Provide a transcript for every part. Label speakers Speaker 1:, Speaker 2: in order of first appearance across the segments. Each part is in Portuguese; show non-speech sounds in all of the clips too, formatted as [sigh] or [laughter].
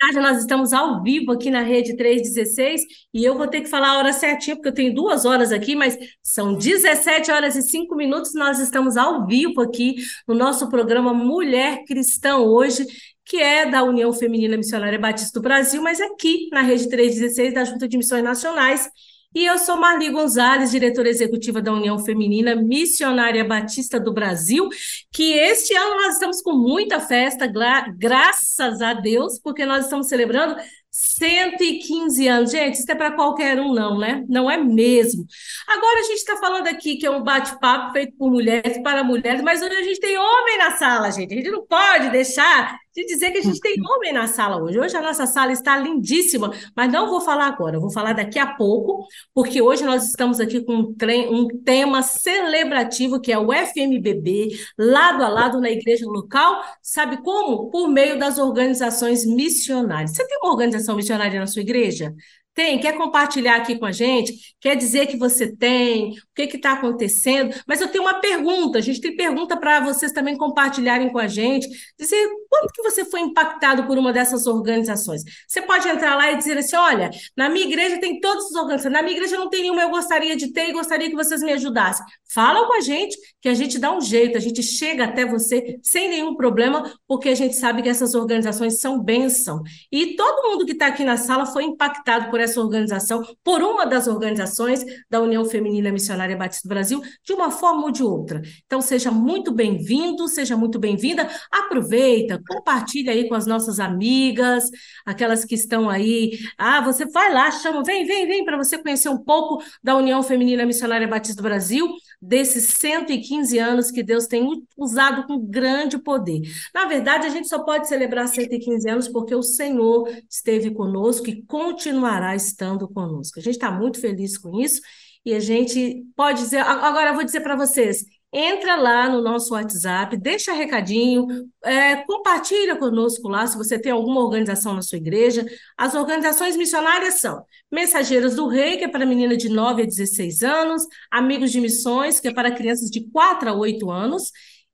Speaker 1: tarde, nós estamos ao vivo aqui na Rede 316 e eu vou ter que falar a hora certinha, porque eu tenho duas horas aqui, mas são 17 horas e 5 minutos. Nós estamos ao vivo aqui no nosso programa Mulher Cristã hoje, que é da União Feminina Missionária Batista do Brasil, mas aqui na Rede 316 da Junta de Missões Nacionais. E eu sou Marli Gonzalez, diretora executiva da União Feminina Missionária Batista do Brasil, que este ano nós estamos com muita festa, graças a Deus, porque nós estamos celebrando 115 anos. Gente, isso é para qualquer um, não, né? Não é mesmo. Agora a gente está falando aqui que é um bate-papo feito por mulheres para mulheres, mas hoje a gente tem homem na sala, gente. A gente não pode deixar de dizer que a gente tem [laughs] homem na sala hoje. Hoje a nossa sala está lindíssima, mas não vou falar agora, vou falar daqui a pouco, porque hoje nós estamos aqui com um, um tema celebrativo que é o FMBB, lado a lado na igreja local. Sabe como? Por meio das organizações missionárias. Você tem uma organização missionária na sua igreja? Tem? Quer compartilhar aqui com a gente? Quer dizer que você tem? O que está acontecendo? Mas eu tenho uma pergunta. A gente tem pergunta para vocês também compartilharem com a gente. Dizer quanto que você foi impactado por uma dessas organizações. Você pode entrar lá e dizer assim: olha, na minha igreja tem todas as organizações, na minha igreja não tem nenhuma, eu gostaria de ter e gostaria que vocês me ajudassem. Fala com a gente, que a gente dá um jeito, a gente chega até você sem nenhum problema, porque a gente sabe que essas organizações são bênção. E todo mundo que está aqui na sala foi impactado por essa organização, por uma das organizações da União Feminina Missionária Batista do Brasil, de uma forma ou de outra. Então, seja muito bem-vindo, seja muito bem-vinda. Aproveita, compartilha aí com as nossas amigas, aquelas que estão aí. Ah, você vai lá, chama, vem, vem, vem, para você conhecer um pouco da União Feminina Missionária Batista do Brasil, desses 115 anos que Deus tem usado com grande poder. Na verdade, a gente só pode celebrar 115 anos porque o Senhor esteve conosco e continuará estando conosco. A gente está muito feliz com isso e a gente pode dizer. Agora, eu vou dizer para vocês: entra lá no nosso WhatsApp, deixa recadinho, é, compartilha conosco lá se você tem alguma organização na sua igreja. As organizações missionárias são Mensageiras do Rei, que é para menina de 9 a 16 anos, Amigos de Missões, que é para crianças de 4 a 8 anos,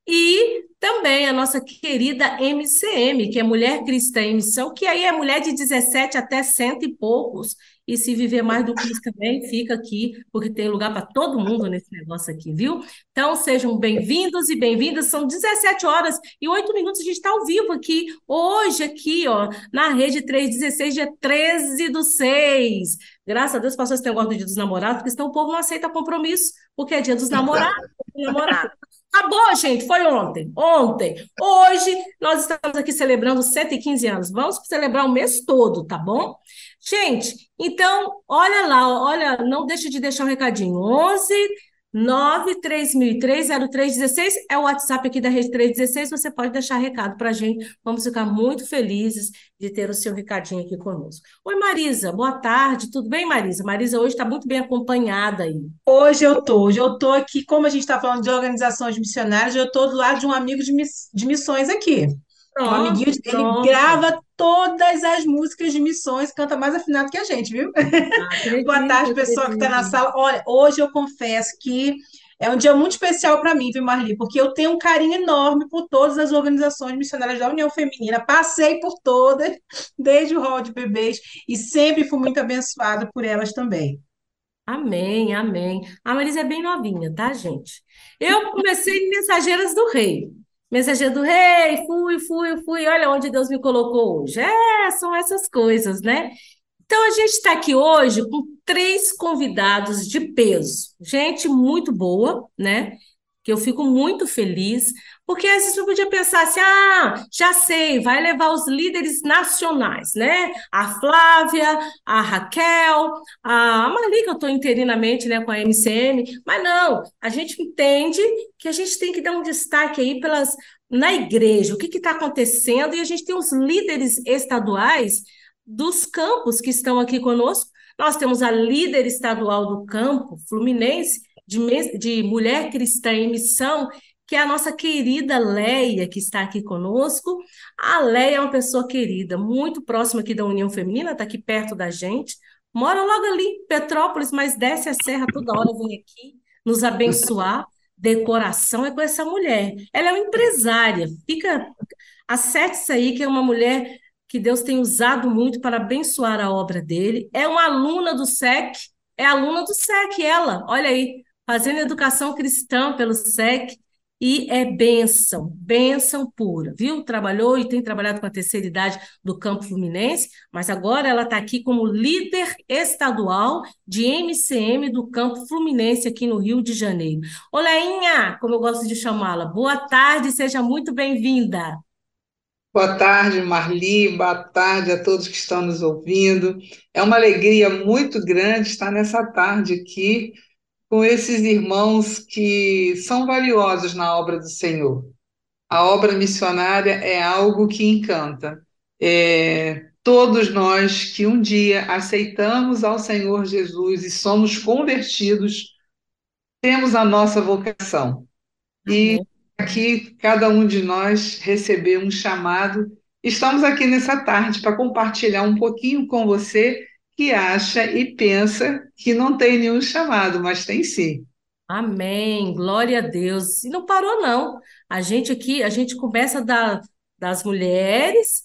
Speaker 1: e também a nossa querida MCM, que é Mulher Cristã em Missão, que aí é mulher de 17 até cento e poucos. E se viver mais do que isso também, fica aqui, porque tem lugar para todo mundo nesse negócio aqui, viu? Então, sejam bem-vindos e bem-vindas. São 17 horas e 8 minutos. A gente está ao vivo aqui, hoje, aqui, ó, na rede 316, dia 13 do 6. Graças a Deus passou esse negócio do dia dos namorados, porque senão o povo não aceita compromisso, porque é dia dos namorados, namorado. Acabou, gente, foi ontem. Ontem. Hoje nós estamos aqui celebrando 115 anos. Vamos celebrar o mês todo, tá bom? Gente, então, olha lá, olha, não deixe de deixar um recadinho. 11 930030316 é o WhatsApp aqui da Rede 316. Você pode deixar recado para a gente. Vamos ficar muito felizes de ter o seu recadinho aqui conosco. Oi, Marisa, boa tarde. Tudo bem, Marisa? Marisa hoje está muito bem acompanhada aí.
Speaker 2: Hoje eu tô, hoje eu tô aqui, como a gente está falando de organizações missionárias, eu estou do lado de um amigo de, miss, de missões aqui. Um amiguinho, pronto. ele grava todas as músicas de missões, canta mais afinado que a gente, viu? Ah, [laughs] Boa tarde, pessoal que está na sala. Olha, hoje eu confesso que é um dia muito especial para mim, viu, Marli? Porque eu tenho um carinho enorme por todas as organizações missionárias da União Feminina. Passei por todas, desde o rol de bebês, e sempre fui muito abençoada por elas também.
Speaker 1: Amém, amém. A Marisa é bem novinha, tá, gente? Eu comecei em Mensageiras do Rei. Mensageiro do rei, fui, fui, fui, olha onde Deus me colocou hoje. É, são essas coisas, né? Então, a gente está aqui hoje com três convidados de peso. Gente muito boa, né? Que eu fico muito feliz, porque às vezes você podia pensar assim: ah, já sei, vai levar os líderes nacionais, né? A Flávia, a Raquel, a Marli, que eu estou interinamente né, com a MCM, mas não, a gente entende que a gente tem que dar um destaque aí pelas na igreja, o que está acontecendo, e a gente tem os líderes estaduais dos campos que estão aqui conosco. Nós temos a líder estadual do campo, Fluminense, de, de mulher cristã em missão, que é a nossa querida Leia, que está aqui conosco. A Leia é uma pessoa querida, muito próxima aqui da União Feminina, está aqui perto da gente. Mora logo ali, Petrópolis, mas desce a serra toda hora, vem aqui nos abençoar. Decoração é com essa mulher. Ela é uma empresária. Fica acerte isso aí, que é uma mulher que Deus tem usado muito para abençoar a obra dele. É uma aluna do SEC, é aluna do SEC, ela, olha aí, fazendo educação cristã pelo SEC. E é bênção, bênção pura, viu? Trabalhou e tem trabalhado com a terceira idade do Campo Fluminense, mas agora ela está aqui como líder estadual de MCM do Campo Fluminense aqui no Rio de Janeiro. Oleinha, como eu gosto de chamá-la, boa tarde, seja muito bem-vinda.
Speaker 3: Boa tarde, Marli. Boa tarde a todos que estão nos ouvindo. É uma alegria muito grande estar nessa tarde aqui com esses irmãos que são valiosos na obra do Senhor. A obra missionária é algo que encanta. É, todos nós que um dia aceitamos ao Senhor Jesus e somos convertidos, temos a nossa vocação. E aqui cada um de nós recebeu um chamado. Estamos aqui nessa tarde para compartilhar um pouquinho com você que acha e pensa que não tem nenhum chamado, mas tem sim.
Speaker 1: Amém, glória a Deus. E não parou, não. A gente aqui, a gente começa da, das mulheres,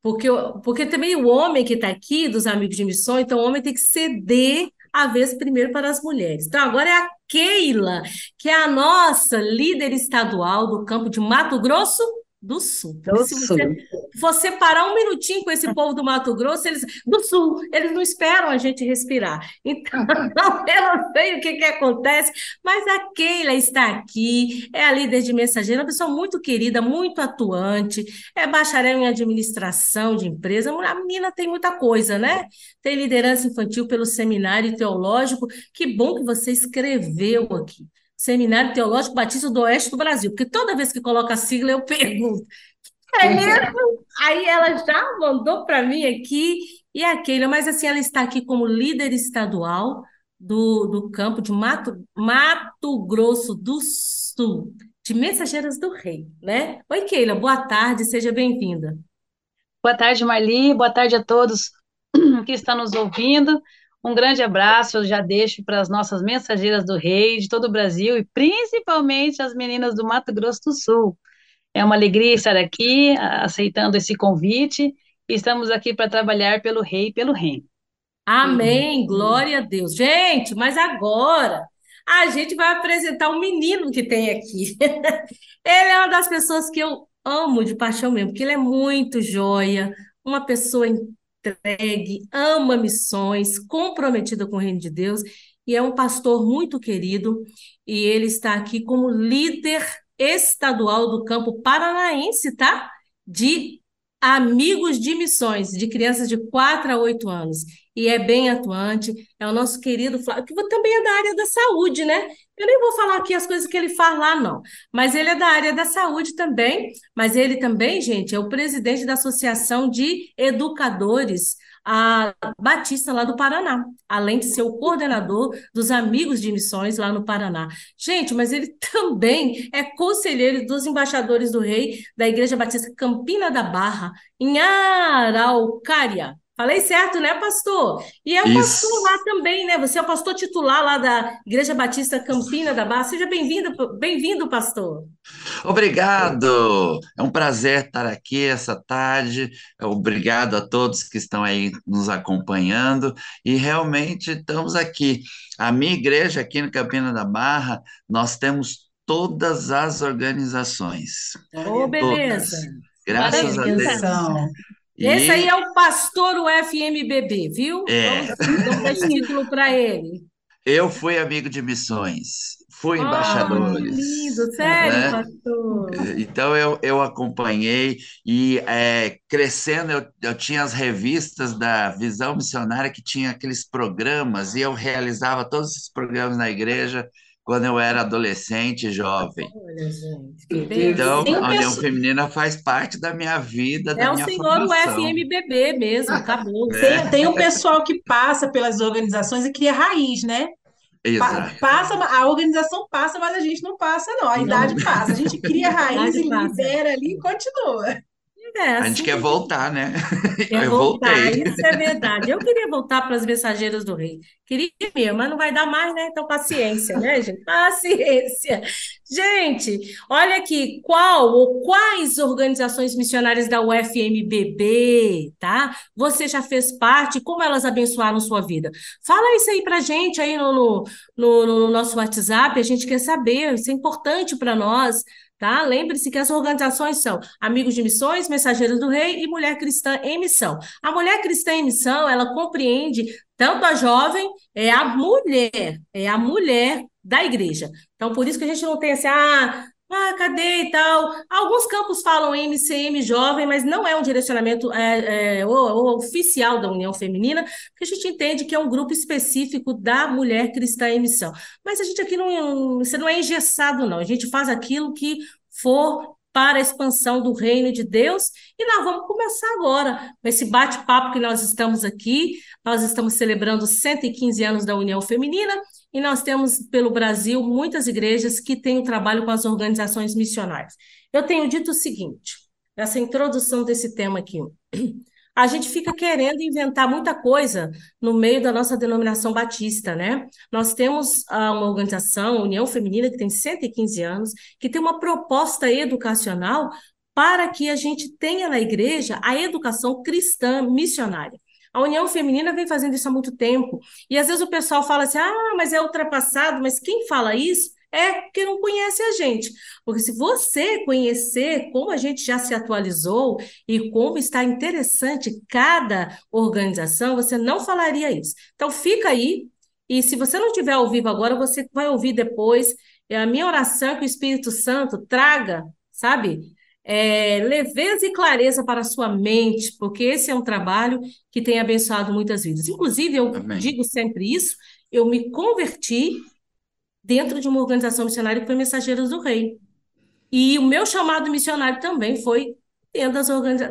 Speaker 1: porque, porque também o homem que está aqui, dos amigos de missão, então o homem tem que ceder a vez primeiro para as mulheres. Então, agora é a Keila, que é a nossa líder estadual do campo de Mato Grosso do Sul. Do se você, Sul. você parar um minutinho com esse povo do Mato Grosso, eles do Sul, eles não esperam a gente respirar. Então, [laughs] eu não sei o que, que acontece, mas a Keila está aqui, é a líder de mensageira, uma pessoa muito querida, muito atuante, é bacharel em administração de empresa. A menina tem muita coisa, né? Tem liderança infantil pelo seminário teológico. Que bom que você escreveu aqui. Seminário Teológico Batista do Oeste do Brasil, porque toda vez que coloca a sigla eu [laughs] pergunto. É mesmo? Aí ela já mandou para mim aqui, e aquele, mas assim, ela está aqui como líder estadual do, do campo de Mato, Mato Grosso do Sul, de Mensageiras do Rei, né? Oi, Keila, boa tarde, seja bem-vinda.
Speaker 4: Boa tarde, Marli, boa tarde a todos [clears throat] que estão nos ouvindo. Um grande abraço, eu já deixo para as nossas mensageiras do rei, de todo o Brasil, e principalmente as meninas do Mato Grosso do Sul. É uma alegria estar aqui, aceitando esse convite, estamos aqui para trabalhar pelo rei e pelo reino.
Speaker 1: Amém, glória a Deus. Gente, mas agora a gente vai apresentar um menino que tem aqui. [laughs] ele é uma das pessoas que eu amo de paixão mesmo, porque ele é muito joia, uma pessoa entregue, ama missões, comprometido com o reino de Deus e é um pastor muito querido e ele está aqui como líder estadual do campo paranaense, tá? De amigos de missões, de crianças de 4 a 8 anos. E é bem atuante, é o nosso querido Flávio, que também é da área da saúde, né? Eu nem vou falar aqui as coisas que ele faz lá, não. Mas ele é da área da saúde também. Mas ele também, gente, é o presidente da Associação de Educadores a Batista lá do Paraná, além de ser o coordenador dos Amigos de Missões lá no Paraná. Gente, mas ele [laughs] também é conselheiro dos embaixadores do rei da Igreja Batista Campina da Barra, em Araucária. Falei certo, né, pastor? E é o Isso. pastor lá também, né? Você é o pastor titular lá da Igreja Batista Campina da Barra. Seja bem-vindo, bem-vindo, pastor.
Speaker 5: Obrigado. É um prazer estar aqui essa tarde. Obrigado a todos que estão aí nos acompanhando. E realmente estamos aqui. A minha igreja aqui no Campina da Barra, nós temos todas as organizações.
Speaker 1: Oh, beleza. Todas.
Speaker 5: Graças Maravilha. a Deus.
Speaker 1: Esse aí é o pastor UFMBB, viu? É. Vamos, dar título para ele.
Speaker 5: Eu fui amigo de missões, fui oh, embaixador.
Speaker 1: lindo, sério, né? pastor.
Speaker 5: Então eu, eu acompanhei e é, crescendo eu, eu tinha as revistas da Visão Missionária que tinha aqueles programas e eu realizava todos esses programas na igreja quando eu era adolescente e jovem. Olha, gente, então, a União Feminina faz parte da minha vida, da
Speaker 1: é
Speaker 5: minha
Speaker 1: o senhor
Speaker 5: formação.
Speaker 1: o FMBB mesmo, acabou.
Speaker 2: É. Tem, tem um [laughs] pessoal que passa pelas organizações e cria raiz, né?
Speaker 5: Exato.
Speaker 2: Passa, a organização passa, mas a gente não passa, não. A idade não. passa. A gente cria [laughs] raiz e libera ali e continua.
Speaker 5: É, assim, a gente quer voltar, né? [laughs]
Speaker 1: Quer eu voltar, voltei. isso é verdade. Eu queria voltar para as mensageiras do rei. Queria mesmo, mas não vai dar mais, né? Então, paciência, né, gente? [laughs] Paciência. Gente, olha aqui, qual ou quais organizações missionárias da UFMBB, tá? Você já fez parte, como elas abençoaram sua vida? Fala isso aí pra gente aí no, no, no nosso WhatsApp, a gente quer saber, isso é importante para nós, Tá? Lembre-se que as organizações são Amigos de Missões, Mensageiros do Rei e Mulher Cristã em Missão. A Mulher Cristã em Missão, ela compreende tanto a jovem, é a mulher, é a mulher da igreja. Então, por isso que a gente não tem assim, ah, ah, cadê e tal? Alguns campos falam MCM jovem, mas não é um direcionamento é, é, oficial da União Feminina, porque a gente entende que é um grupo específico da mulher cristã em missão. Mas a gente aqui não, você não é engessado, não. A gente faz aquilo que for para a expansão do reino de Deus. E nós vamos começar agora com esse bate-papo que nós estamos aqui. Nós estamos celebrando 115 anos da União Feminina e nós temos pelo Brasil muitas igrejas que têm um trabalho com as organizações missionárias. Eu tenho dito o seguinte, essa introdução desse tema aqui. A gente fica querendo inventar muita coisa no meio da nossa denominação batista, né? Nós temos ah, uma organização, União Feminina, que tem 115 anos, que tem uma proposta educacional para que a gente tenha na igreja a educação cristã missionária. A União Feminina vem fazendo isso há muito tempo. E às vezes o pessoal fala assim: ah, mas é ultrapassado, mas quem fala isso é que não conhece a gente. Porque se você conhecer como a gente já se atualizou e como está interessante cada organização, você não falaria isso. Então fica aí. E se você não estiver ao vivo agora, você vai ouvir depois. É a minha oração é que o Espírito Santo traga, sabe? é, leveza e clareza para a sua mente, porque esse é um trabalho que tem abençoado muitas vidas. Inclusive, eu Amém. digo sempre isso, eu me converti dentro de uma organização missionária que foi Mensageiros do Rei. E o meu chamado missionário também foi dentro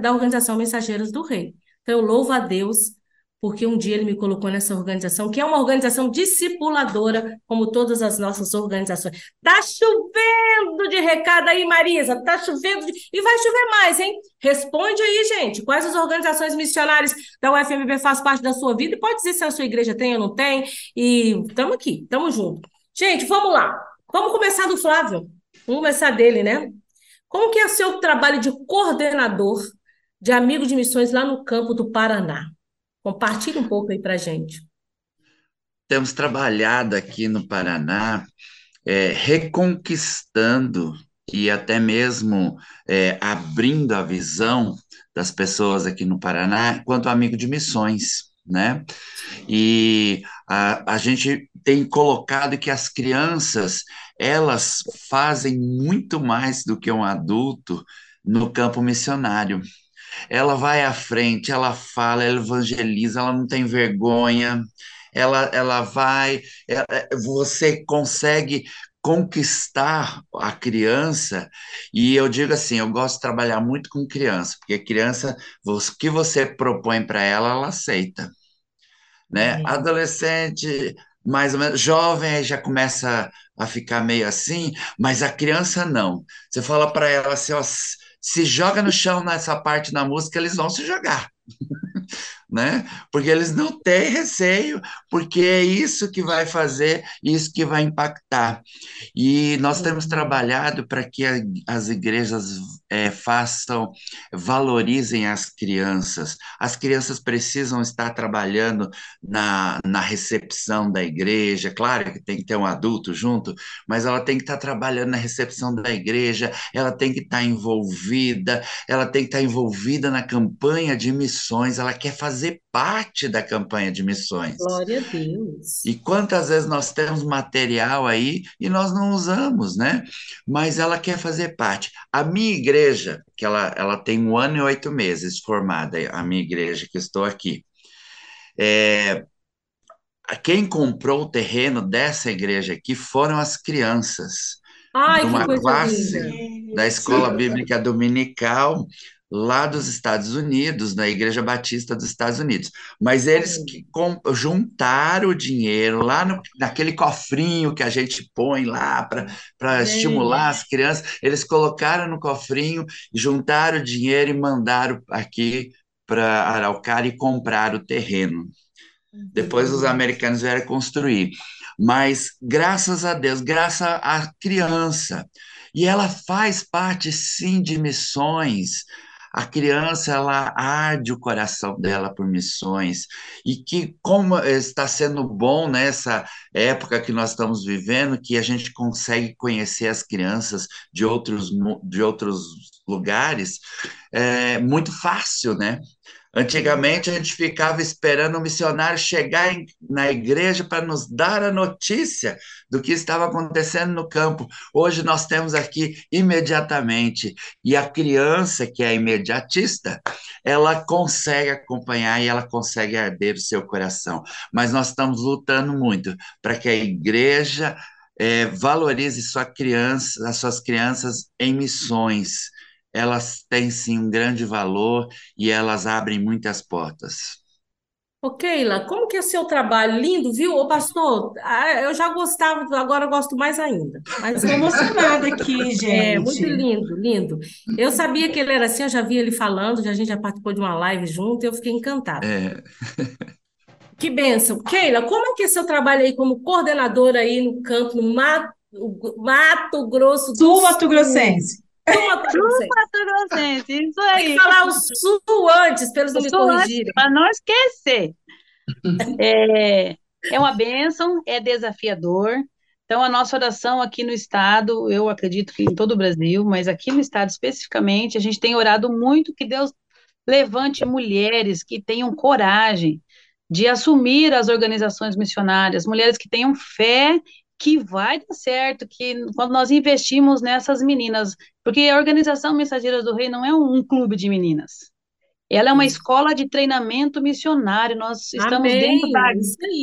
Speaker 1: da organização Mensageiros do Rei. Então, eu louvo a Deus porque um dia ele me colocou nessa organização, que é uma organização discipuladora, como todas as nossas organizações. Tá chovendo de recado aí, Marisa, tá chovendo de... e vai chover mais, hein? Responde aí, gente, quais as organizações missionárias da UFMB faz parte da sua vida? E pode dizer se a sua igreja tem ou não tem, e estamos aqui, estamos juntos. Gente, vamos lá. Vamos começar do Flávio. Vamos começar dele, né? Como que é o seu trabalho de coordenador de amigo de missões lá no campo do Paraná? Compartilhe um pouco aí para gente.
Speaker 5: Temos trabalhado aqui no Paraná, é, reconquistando e até mesmo é, abrindo a visão das pessoas aqui no Paraná quanto amigo de missões, né? E a, a gente tem colocado que as crianças, elas fazem muito mais do que um adulto no campo missionário. Ela vai à frente, ela fala, ela evangeliza, ela não tem vergonha, ela, ela vai, ela, é, é, você consegue conquistar a criança, e eu digo assim, eu gosto de trabalhar muito com criança, porque criança, o que você propõe para ela, ela aceita, né? Uhum. Adolescente, mais ou menos, jovem, já começa a ficar meio assim, mas a criança não. Você fala para ela assim, ó, se joga no chão nessa parte da música, eles vão se jogar. [laughs] né? Porque eles não têm receio, porque é isso que vai fazer, isso que vai impactar. E nós temos trabalhado para que a, as igrejas é, façam, valorizem as crianças. As crianças precisam estar trabalhando na, na recepção da igreja, claro que tem que ter um adulto junto, mas ela tem que estar trabalhando na recepção da igreja, ela tem que estar envolvida, ela tem que estar envolvida na campanha de missões, ela quer fazer fazer parte da campanha de missões.
Speaker 1: Glória a Deus.
Speaker 5: E quantas vezes nós temos material aí e nós não usamos, né? Mas ela quer fazer parte. A minha igreja, que ela, ela tem um ano e oito meses formada, a minha igreja que estou aqui, é, quem comprou o terreno dessa igreja aqui foram as crianças.
Speaker 1: Ai,
Speaker 5: uma classe linda. da escola bíblica dominical lá dos Estados Unidos, na Igreja Batista dos Estados Unidos. Mas eles com, juntaram o dinheiro lá no, naquele cofrinho que a gente põe lá para estimular as crianças, eles colocaram no cofrinho, juntaram o dinheiro e mandaram aqui para Araucária e compraram o terreno. Depois os americanos vieram construir. Mas graças a Deus, graças à criança, e ela faz parte, sim, de missões. A criança, ela arde o coração dela por missões. E que, como está sendo bom nessa época que nós estamos vivendo, que a gente consegue conhecer as crianças de outros, de outros lugares, é muito fácil, né? Antigamente a gente ficava esperando o missionário chegar em, na igreja para nos dar a notícia do que estava acontecendo no campo. Hoje nós temos aqui imediatamente. E a criança, que é imediatista, ela consegue acompanhar e ela consegue arder o seu coração. Mas nós estamos lutando muito para que a igreja é, valorize sua criança, as suas crianças em missões elas têm sim um grande valor e elas abrem muitas portas.
Speaker 1: Ô, Keila, como que é seu trabalho? Lindo, viu? Ô, pastor, eu já gostava, agora eu gosto mais ainda.
Speaker 2: Mas Estou emocionada aqui, [laughs] gente.
Speaker 1: É, muito lindo, lindo. Eu sabia que ele era assim, eu já vi ele falando, já, a gente já participou de uma live junto e eu fiquei encantada.
Speaker 5: É. [laughs]
Speaker 1: Que bênção. Keila, como é que é seu trabalho aí como coordenadora aí no campo, no Mato, Mato Grosso do
Speaker 2: Sul Mato Grossense?
Speaker 4: Mato Grossense, isso aí.
Speaker 1: Tem que falar o sul antes, pelos não me corrigirem.
Speaker 4: Para não esquecer. É, é uma bênção, é desafiador. Então, a nossa oração aqui no Estado, eu acredito que em todo o Brasil, mas aqui no Estado especificamente, a gente tem orado muito que Deus levante mulheres que tenham coragem de assumir as organizações missionárias, mulheres que tenham fé que vai dar certo, que quando nós investimos nessas meninas, porque a Organização Mensageiras do Rei não é um, um clube de meninas, ela é uma escola de treinamento missionário, nós estamos Amém. dentro da,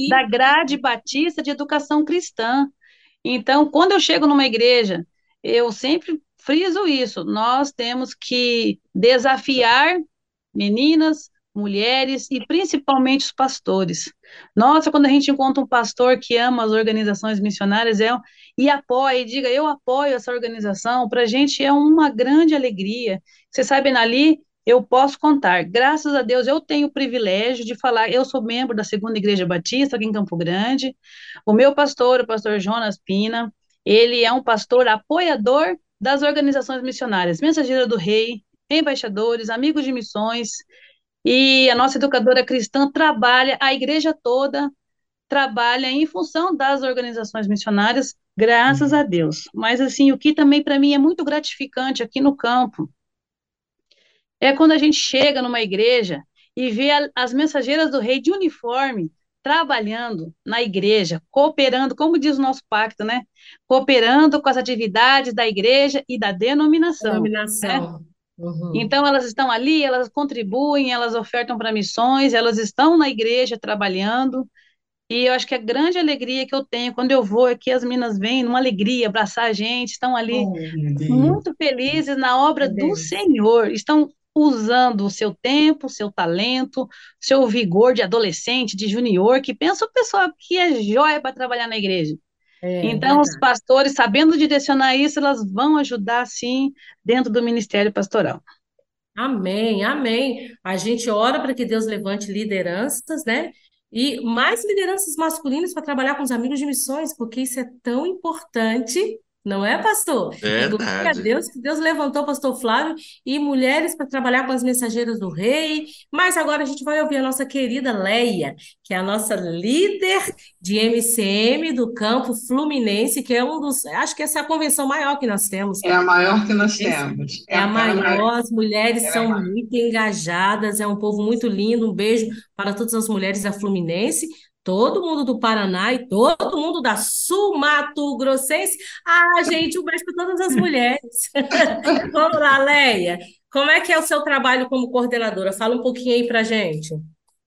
Speaker 4: da grade batista de educação cristã. Então, quando eu chego numa igreja, eu sempre friso isso, nós temos que desafiar meninas, mulheres e principalmente os pastores. Nossa, quando a gente encontra um pastor que ama as organizações missionárias é, e apoia, e diga, eu apoio essa organização, para a gente é uma grande alegria. Vocês sabem, ali, eu posso contar. Graças a Deus, eu tenho o privilégio de falar, eu sou membro da Segunda Igreja Batista, aqui em Campo Grande. O meu pastor, o pastor Jonas Pina, ele é um pastor apoiador das organizações missionárias, Mensageira do Rei, embaixadores, amigos de missões, e a nossa educadora cristã trabalha, a igreja toda trabalha em função das organizações missionárias, graças a Deus. Mas, assim, o que também para mim é muito gratificante aqui no campo é quando a gente chega numa igreja e vê a, as mensageiras do rei de uniforme trabalhando na igreja, cooperando, como diz o nosso pacto, né? Cooperando com as atividades da igreja e da denominação.
Speaker 1: Denominação.
Speaker 4: Né? Uhum. Então, elas estão ali, elas contribuem, elas ofertam para missões, elas estão na igreja trabalhando. E eu acho que a grande alegria que eu tenho quando eu vou é que as minas vêm numa alegria, abraçar a gente, estão ali oh, muito felizes na obra do Senhor, estão usando o seu tempo, o seu talento, seu vigor de adolescente, de junior, que pensa o pessoal que é jóia para trabalhar na igreja. É, então, verdade. os pastores, sabendo direcionar isso, elas vão ajudar, sim, dentro do ministério pastoral.
Speaker 1: Amém, amém. A gente ora para que Deus levante lideranças, né? E mais lideranças masculinas para trabalhar com os amigos de missões, porque isso é tão importante não é, pastor?
Speaker 5: Verdade. Glória
Speaker 1: a Deus que Deus levantou o pastor Flávio e mulheres para trabalhar com as mensageiras do rei. Mas agora a gente vai ouvir a nossa querida Leia, que é a nossa líder de MCM do campo Fluminense, que é um dos. Acho que essa é a convenção maior que nós temos.
Speaker 3: É a maior que nós temos.
Speaker 1: É, é a maior, as mulheres é são muito engajadas, é um povo muito lindo. Um beijo para todas as mulheres da Fluminense todo mundo do Paraná e todo mundo da Sul Mato Grossense. Ah, gente, um beijo para todas as mulheres. [laughs] Vamos lá, Leia. Como é que é o seu trabalho como coordenadora? Fala um pouquinho aí para gente.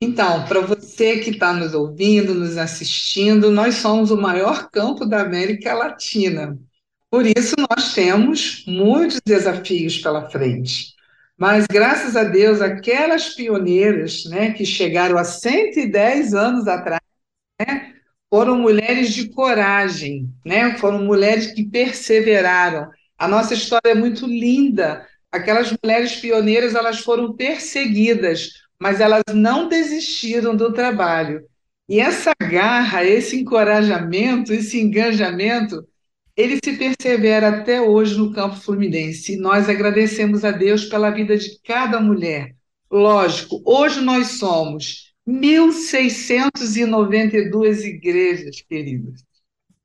Speaker 3: Então, para você que está nos ouvindo, nos assistindo, nós somos o maior campo da América Latina. Por isso, nós temos muitos desafios pela frente. Mas, graças a Deus, aquelas pioneiras né, que chegaram há 110 anos atrás né, foram mulheres de coragem, né, foram mulheres que perseveraram. A nossa história é muito linda. Aquelas mulheres pioneiras elas foram perseguidas, mas elas não desistiram do trabalho. E essa garra, esse encorajamento, esse engajamento ele se persevera até hoje no campo fluminense. E nós agradecemos a Deus pela vida de cada mulher. Lógico, hoje nós somos 1.692 igrejas, queridas,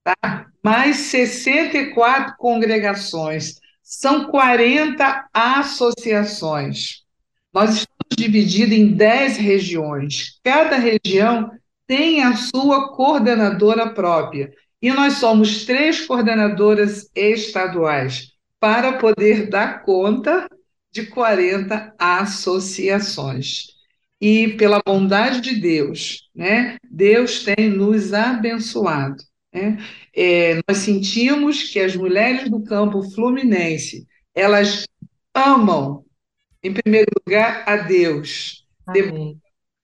Speaker 3: tá? mais 64 congregações, são 40 associações. Nós estamos divididos em 10 regiões. Cada região tem a sua coordenadora própria. E nós somos três coordenadoras estaduais para poder dar conta de 40 associações. E pela bondade de Deus, né, Deus tem nos abençoado. Né? É, nós sentimos que as mulheres do campo fluminense, elas amam, em primeiro lugar, a Deus. Amém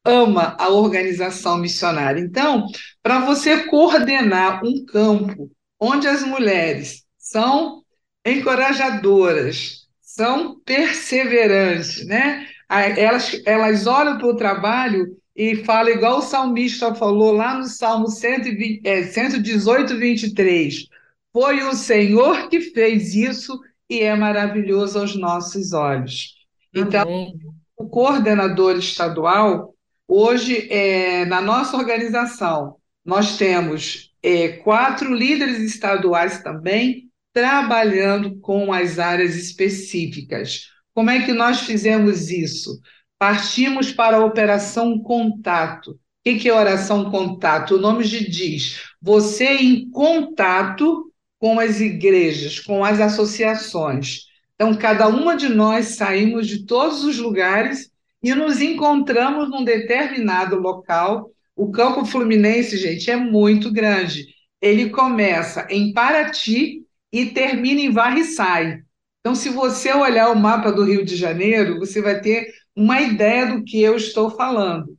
Speaker 3: ama a organização missionária. Então, para você coordenar um campo onde as mulheres são encorajadoras, são perseverantes, né? Elas, elas olham para o trabalho e falam igual o salmista falou lá no Salmo 120, é, 118, 23. Foi o Senhor que fez isso e é maravilhoso aos nossos olhos. Então, Amém. o coordenador estadual, Hoje, é, na nossa organização, nós temos é, quatro líderes estaduais também trabalhando com as áreas específicas. Como é que nós fizemos isso? Partimos para a operação contato. O que é oração contato? O nome já diz: você em contato com as igrejas, com as associações. Então, cada uma de nós saímos de todos os lugares e nos encontramos num determinado local. O campo fluminense, gente, é muito grande. Ele começa em Paraty e termina em Varriçai. Então, se você olhar o mapa do Rio de Janeiro, você vai ter uma ideia do que eu estou falando.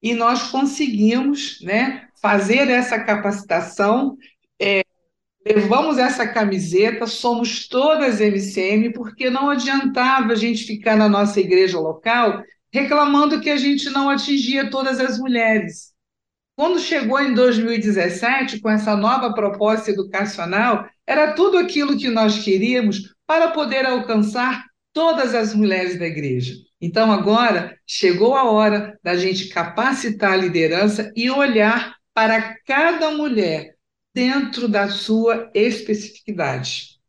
Speaker 3: E nós conseguimos né, fazer essa capacitação, é, levamos essa camiseta, somos todas MCM, porque não adiantava a gente ficar na nossa igreja local reclamando que a gente não atingia todas as mulheres. Quando chegou em 2017, com essa nova proposta educacional, era tudo aquilo que nós queríamos para poder alcançar todas as mulheres da igreja. Então, agora chegou a hora da gente capacitar a liderança e olhar para cada mulher dentro da sua especificidade.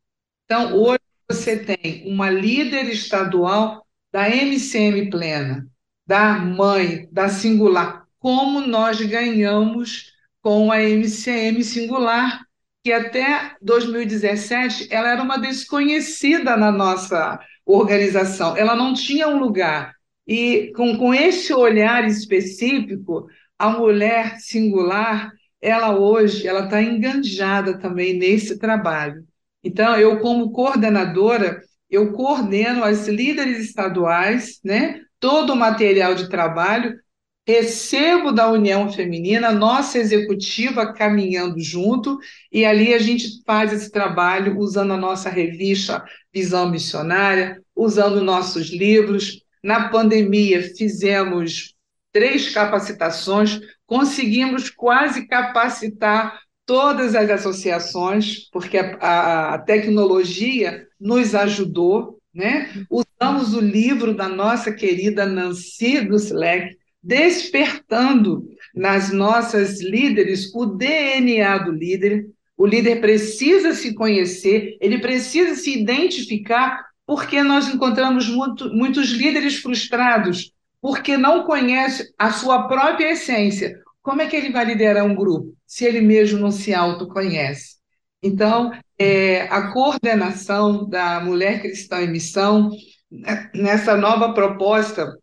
Speaker 3: Então, hoje você tem uma líder estadual da MCM plena, da mãe, da singular, como nós ganhamos com a MCM singular, que até 2017 ela era uma desconhecida na nossa organização, ela não tinha um lugar. E com, com esse olhar específico, a mulher singular, ela hoje, ela está enganjada também nesse trabalho. Então, eu como coordenadora, eu coordeno as líderes estaduais, né? todo o material de trabalho, recebo da União Feminina, nossa executiva caminhando junto, e ali a gente faz esse trabalho usando a nossa revista Visão Missionária, usando nossos livros. Na pandemia, fizemos três capacitações, conseguimos quase capacitar todas as associações, porque a, a, tecnologia nos ajudou, né? Usamos o livro da nossa querida Nancy Duslek, despertando nas nossas líderes o DNA do líder. O líder precisa se conhecer, ele precisa se identificar, porque nós encontramos muito, muitos líderes frustrados, porque não conhece a sua própria essência, como é que ele vai liderar um grupo se ele mesmo não se autoconhece? Então, é, a coordenação da Mulher Cristã em Missão, né, nessa nova proposta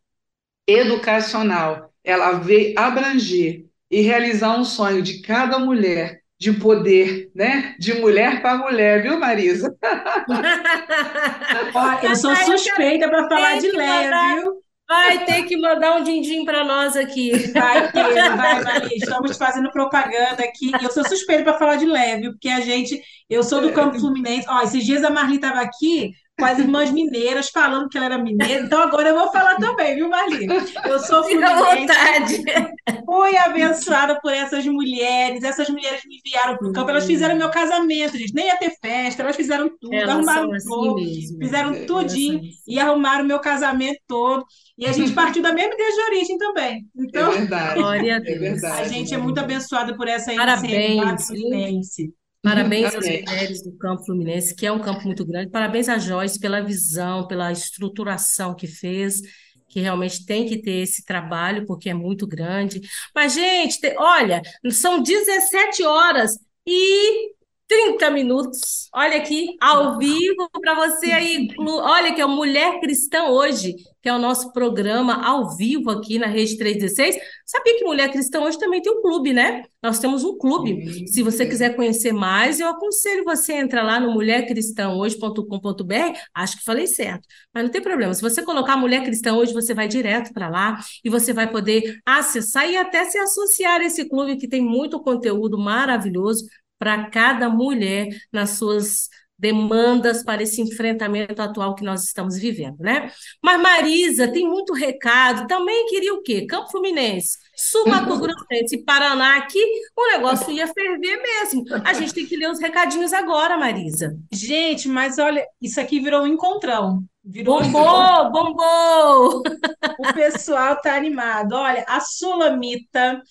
Speaker 3: educacional, ela veio abranger e realizar um sonho de cada mulher de poder, né? De mulher para mulher, viu, Marisa?
Speaker 2: Olha, eu sou suspeita para falar de Leia, viu?
Speaker 1: Vai ter que mandar um din-din para nós aqui.
Speaker 2: Vai ter, vai, Maria. Estamos fazendo propaganda aqui. Eu sou suspeita para falar de leve, porque a gente. Eu sou do Campo Fluminense. Ó, esses dias a Marli estava aqui com as irmãs mineiras falando que ela era mineira. Então agora eu vou falar também, viu, Marli? Eu sou fluminense. Fui abençoada por essas mulheres. Essas mulheres me enviaram para o campo. Elas fizeram meu casamento, gente. Nem ia ter festa. Elas fizeram tudo, elas arrumaram assim tudo, fizeram é, tudinho assim. e arrumaram meu casamento todo. E a gente partiu da mesma igreja de origem também. Então,
Speaker 3: é verdade. Glória
Speaker 2: a Deus. É verdade, a gente é muito abençoada por essa Parabéns. Fluminense.
Speaker 1: Parabéns às mulheres do campo fluminense, que é um campo muito grande. Parabéns a Joyce pela visão, pela estruturação que fez, que realmente tem que ter esse trabalho, porque é muito grande. Mas, gente, olha, são 17 horas e 30 minutos. Olha aqui, ao vivo para você aí. Olha que é Mulher Cristã hoje, que é o nosso programa ao vivo aqui na Rede 316. Sabia que Mulher Cristã hoje também tem um clube, né? Nós temos um clube. Se você quiser conhecer mais, eu aconselho você a entrar lá no mulhercristãohoje.com.br. Acho que falei certo, mas não tem problema. Se você colocar Mulher Cristã hoje, você vai direto para lá e você vai poder acessar e até se associar a esse clube que tem muito conteúdo maravilhoso para cada mulher nas suas demandas para esse enfrentamento atual que nós estamos vivendo, né? Mas Marisa tem muito recado, também queria o quê? Campo Fluminense, Sul Mato Grossense e Paraná aqui, o negócio ia ferver mesmo. A gente tem que ler os recadinhos agora, Marisa.
Speaker 2: Gente, mas olha, isso aqui virou um encontrão. Virou
Speaker 1: bombou, um... bombou!
Speaker 2: O pessoal tá animado. Olha, a Sulamita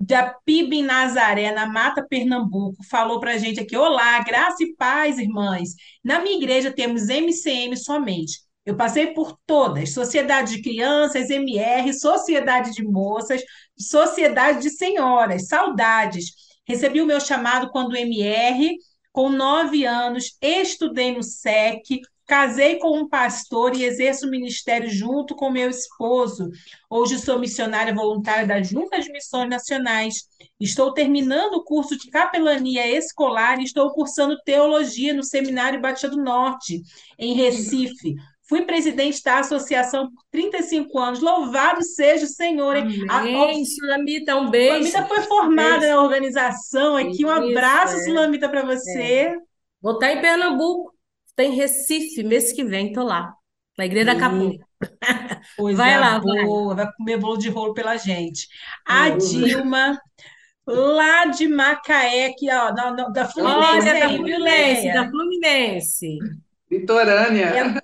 Speaker 2: da PIB Nazaré, na Mata Pernambuco, falou para a gente aqui: Olá, graça e paz, irmãs. Na minha igreja temos MCM somente. Eu passei por todas: Sociedade de Crianças, MR, Sociedade de Moças, Sociedade de Senhoras. Saudades. Recebi o meu chamado quando MR, com nove anos, estudei no SEC, Casei com um pastor e exerço o ministério junto com meu esposo. Hoje sou missionária voluntária da Junta de Missões Nacionais. Estou terminando o curso de capelania escolar e estou cursando teologia no Seminário Batista do Norte, em Recife. Fui presidente da associação por 35 anos. Louvado seja o Senhor.
Speaker 1: Amém. A, Sulamita, um beijo.
Speaker 2: Sulamita foi formada na organização aqui. Um abraço, é. Sulamita, para você. É.
Speaker 1: Vou estar em Pernambuco. Estou em Recife, mês que vem, estou lá, na Igreja da Capô. [laughs]
Speaker 2: vai lá, boa, vai. vai comer bolo de rolo pela gente. A Dilma, lá de Macaé, aqui, ó, da, da Fluminense.
Speaker 1: Olha, da Fluminense, da Fluminense.
Speaker 3: Litorânea.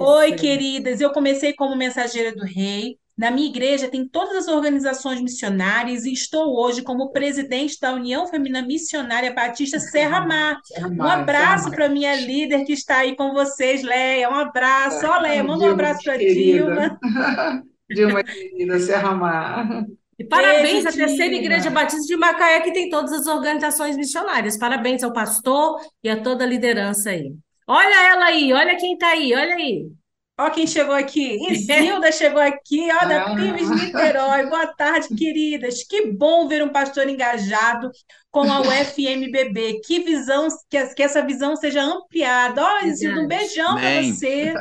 Speaker 2: Oi, queridas. Eu comecei como mensageira do rei. Na minha igreja tem todas as organizações missionárias e estou hoje como presidente da União Feminina Missionária Batista Serra Mar. Um abraço para minha líder que está aí com vocês, Leia. Um abraço. Ó, Leia, manda um abraço para Dilma. [laughs]
Speaker 3: Dilma, querida, Serra Mar.
Speaker 1: E parabéns à Terceira Igreja Batista de Macaé, que tem todas as organizações missionárias. Parabéns ao pastor e a toda a liderança aí. Olha ela aí, olha quem está aí, olha aí.
Speaker 2: Ó quem chegou aqui. [laughs] Isilda chegou aqui, ó, da. Pimes Niterói. Boa tarde, [laughs] queridas. Que bom ver um pastor engajado com a UFMBB. Que visão, que, que essa visão seja ampliada. Ó, Isilda, um beijão para você.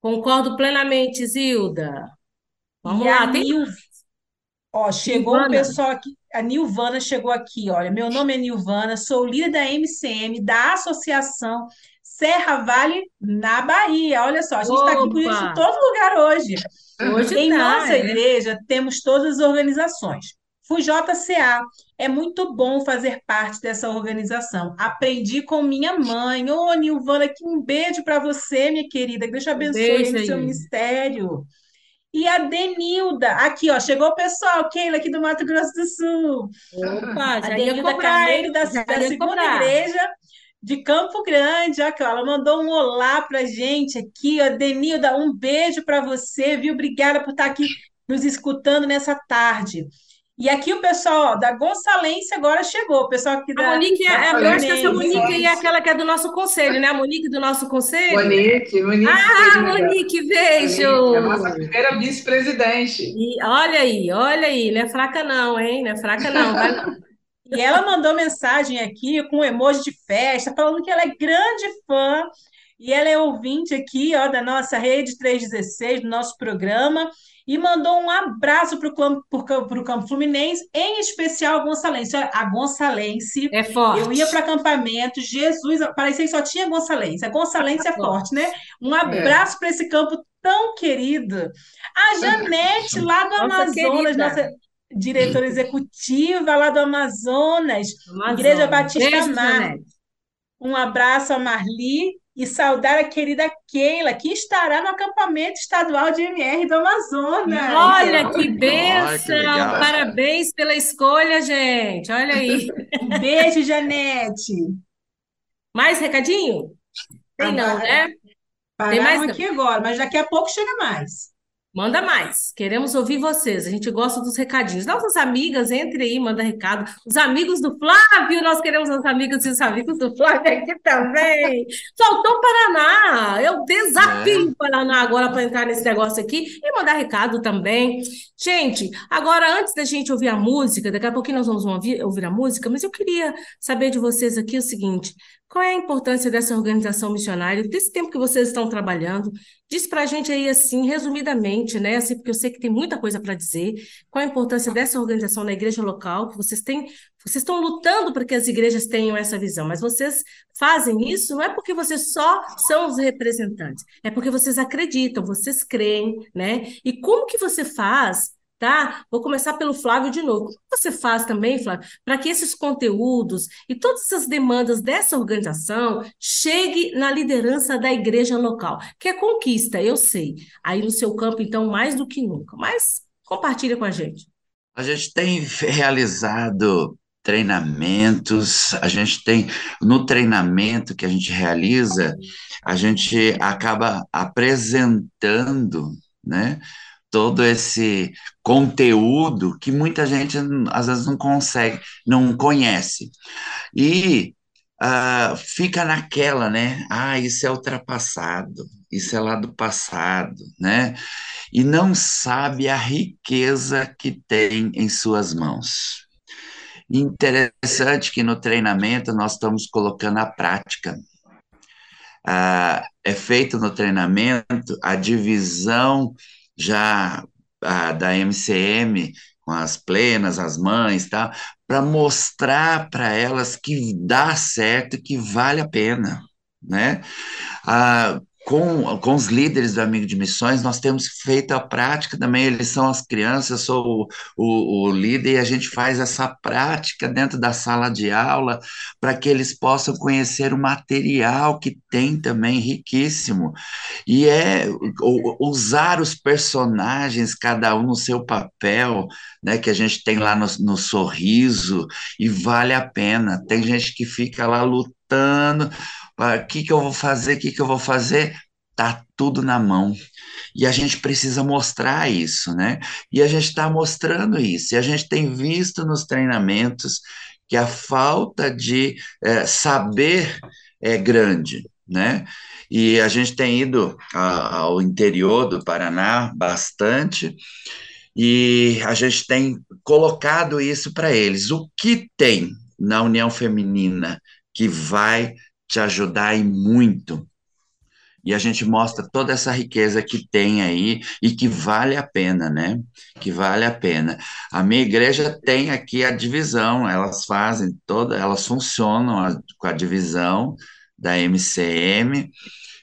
Speaker 1: Concordo plenamente, Zilda.
Speaker 2: Vamos e lá, tem... Nil... Ó, chegou Nilvana. o pessoal aqui. A Nilvana chegou aqui, olha. Meu nome é Nilvana, sou líder da MCM, da Associação Serra Vale, na Bahia. Olha só, a gente está aqui com gente em todo lugar hoje. hoje em tá, nossa é. igreja, temos todas as organizações. Fui JCA. É muito bom fazer parte dessa organização. Aprendi com minha mãe. Ô, oh, Nilvana, aqui um beijo para você, minha querida. Que Deus te abençoe no seu ministério. E a Denilda, aqui, ó, chegou o pessoal, Keila, aqui do Mato Grosso do Sul.
Speaker 1: Opa,
Speaker 2: a Denilda Carneiro, da, da segunda cobrar. igreja, de Campo Grande, ó, ela mandou um olá para gente aqui, ó, Denilda, um beijo para você, viu? Obrigada por estar aqui nos escutando nessa tarde. E aqui o pessoal ó, da Gonçalense agora chegou, o pessoal aqui da.
Speaker 1: A Monique, é, da eu acho que essa Monique é aquela que é do nosso conselho, né? A Monique do nosso conselho?
Speaker 3: Monique, Monique.
Speaker 1: Ah, Monique, beijo! Monique,
Speaker 3: é a nossa primeira vice-presidente.
Speaker 1: Olha aí, olha aí, não é fraca não, hein? Não é fraca não. Vai...
Speaker 2: E ela mandou mensagem aqui com um emoji de festa, falando que ela é grande fã e ela é ouvinte aqui, ó, da nossa Rede 316, do nosso programa, e mandou um abraço para o Campo Fluminense, em especial a Gonçalense. A Gonçalense.
Speaker 1: É forte.
Speaker 2: Eu ia para acampamento, Jesus, parecia que só tinha Gonçalense. A Gonçalense é, é forte, né? Um abraço é. para esse campo tão querido. A Janete, lá do nossa Amazonas, querida. nossa diretora executiva lá do Amazonas, Amazonas. Igreja Batista Beijo, Mar. Um abraço a Marli e saudar a querida Keila, que estará no acampamento estadual de MR do Amazonas.
Speaker 1: Olha que bênção! Parabéns pela escolha, gente. Olha aí.
Speaker 2: Um beijo, Janete.
Speaker 1: Mais recadinho? Tem não, né?
Speaker 2: Tem mais aqui agora, mas daqui a pouco chega mais.
Speaker 1: Manda mais. Queremos ouvir vocês. A gente gosta dos recadinhos. Nossas amigas, entre aí, manda recado. Os amigos do Flávio, nós queremos os amigos e os amigos do Flávio aqui também. Faltou o Paraná. Eu desafio o é. Paraná agora para entrar nesse negócio aqui e mandar recado também. Gente, agora, antes da gente ouvir a música, daqui a pouquinho nós vamos ouvir, ouvir a música, mas eu queria saber de vocês aqui o seguinte: qual é a importância dessa organização missionária, desse tempo que vocês estão trabalhando? Diz para a gente aí, assim, resumidamente, né? Assim, porque eu sei que tem muita coisa para dizer. Qual a importância dessa organização na igreja local? Que vocês têm, vocês estão lutando para que as igrejas tenham essa visão, mas vocês fazem isso não é porque vocês só são os representantes, é porque vocês acreditam, vocês creem, né? E como que você faz tá? Vou começar pelo Flávio de novo. O que você faz também, Flávio, para que esses conteúdos e todas essas demandas dessa organização chegue na liderança da igreja local? Que é conquista, eu sei. Aí no seu campo, então, mais do que nunca. Mas compartilha com a gente.
Speaker 5: A gente tem realizado treinamentos, a gente tem no treinamento que a gente realiza, a gente acaba apresentando, né, todo esse conteúdo que muita gente às vezes não consegue, não conhece. E uh, fica naquela, né? Ah, isso é ultrapassado, isso é lá do passado, né? E não sabe a riqueza que tem em suas mãos. Interessante que no treinamento nós estamos colocando a prática. Ah, é feito no treinamento a divisão já a, da MCM, com as plenas, as mães, tá? para mostrar para elas que dá certo, que vale a pena, né? Ah, com, com os líderes do Amigo de Missões, nós temos feito a prática também, eles são as crianças, eu sou o, o, o líder, e a gente faz essa prática dentro da sala de aula, para que eles possam conhecer o material que tem também riquíssimo, e é usar os personagens, cada um no seu papel, né, que a gente tem lá no, no sorriso, e vale a pena. Tem gente que fica lá lutando, o ah, que, que eu vou fazer, o que, que eu vou fazer, tá tudo na mão. E a gente precisa mostrar isso, né? E a gente está mostrando isso. E a gente tem visto nos treinamentos que a falta de é, saber é grande, né? E a gente tem ido a, ao interior do Paraná bastante e a gente tem colocado isso para eles. O que tem na União Feminina que vai te ajudar e muito. E a gente mostra toda essa riqueza que tem aí e que vale a pena, né? Que vale a pena. A minha igreja tem aqui a divisão, elas fazem toda, elas funcionam a, com a divisão da MCM,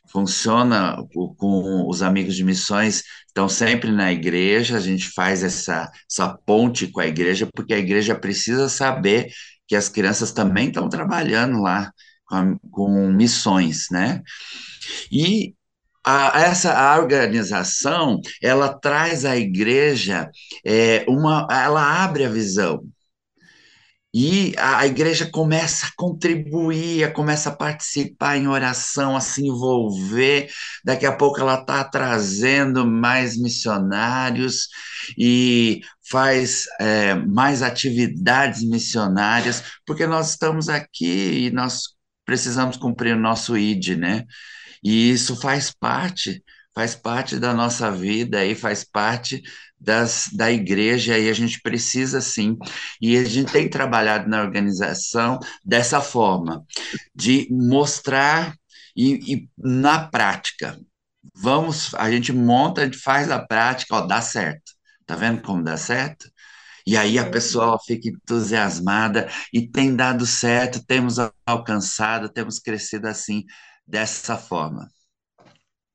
Speaker 5: funciona com os amigos de missões, estão sempre na igreja, a gente faz essa, essa ponte com a igreja, porque a igreja precisa saber que as crianças também estão trabalhando lá com, missões, né? E a, essa a organização ela traz à igreja é, uma, ela abre a visão e a, a igreja começa a contribuir, começa a participar em oração, a se envolver. Daqui a pouco ela está trazendo mais missionários e faz é, mais atividades missionárias, porque nós estamos aqui e nós precisamos cumprir o nosso ID, né? E isso faz parte, faz parte da nossa vida e faz parte das, da igreja e a gente precisa sim. E a gente tem trabalhado na organização dessa forma, de mostrar e, e na prática. Vamos, a gente monta, a gente faz a prática, ó, dá certo. Tá vendo como dá certo? E aí a pessoa fica entusiasmada e tem dado certo, temos alcançado, temos crescido assim, dessa forma.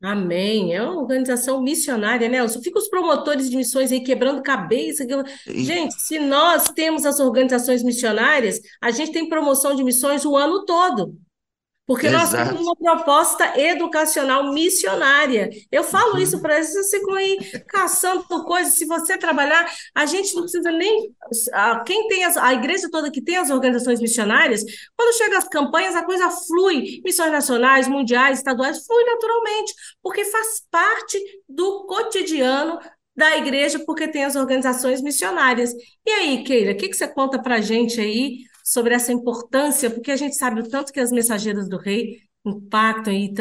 Speaker 1: Amém. É uma organização missionária, Nelson. Fica os promotores de missões aí quebrando cabeça. Gente, se nós temos as organizações missionárias, a gente tem promoção de missões o ano todo. Porque Exato. nós temos uma proposta educacional missionária. Eu falo uhum. isso para eles, você ficam aí caçando coisas. Se você trabalhar, a gente não precisa nem. Quem tem as, a igreja toda que tem as organizações missionárias, quando chega as campanhas, a coisa flui. Missões nacionais, mundiais, estaduais, flui naturalmente, porque faz parte do cotidiano da igreja, porque tem as organizações missionárias. E aí, Keira, o que, que você conta para a gente aí sobre essa importância, porque a gente sabe o tanto que as mensageiras do rei impactam e,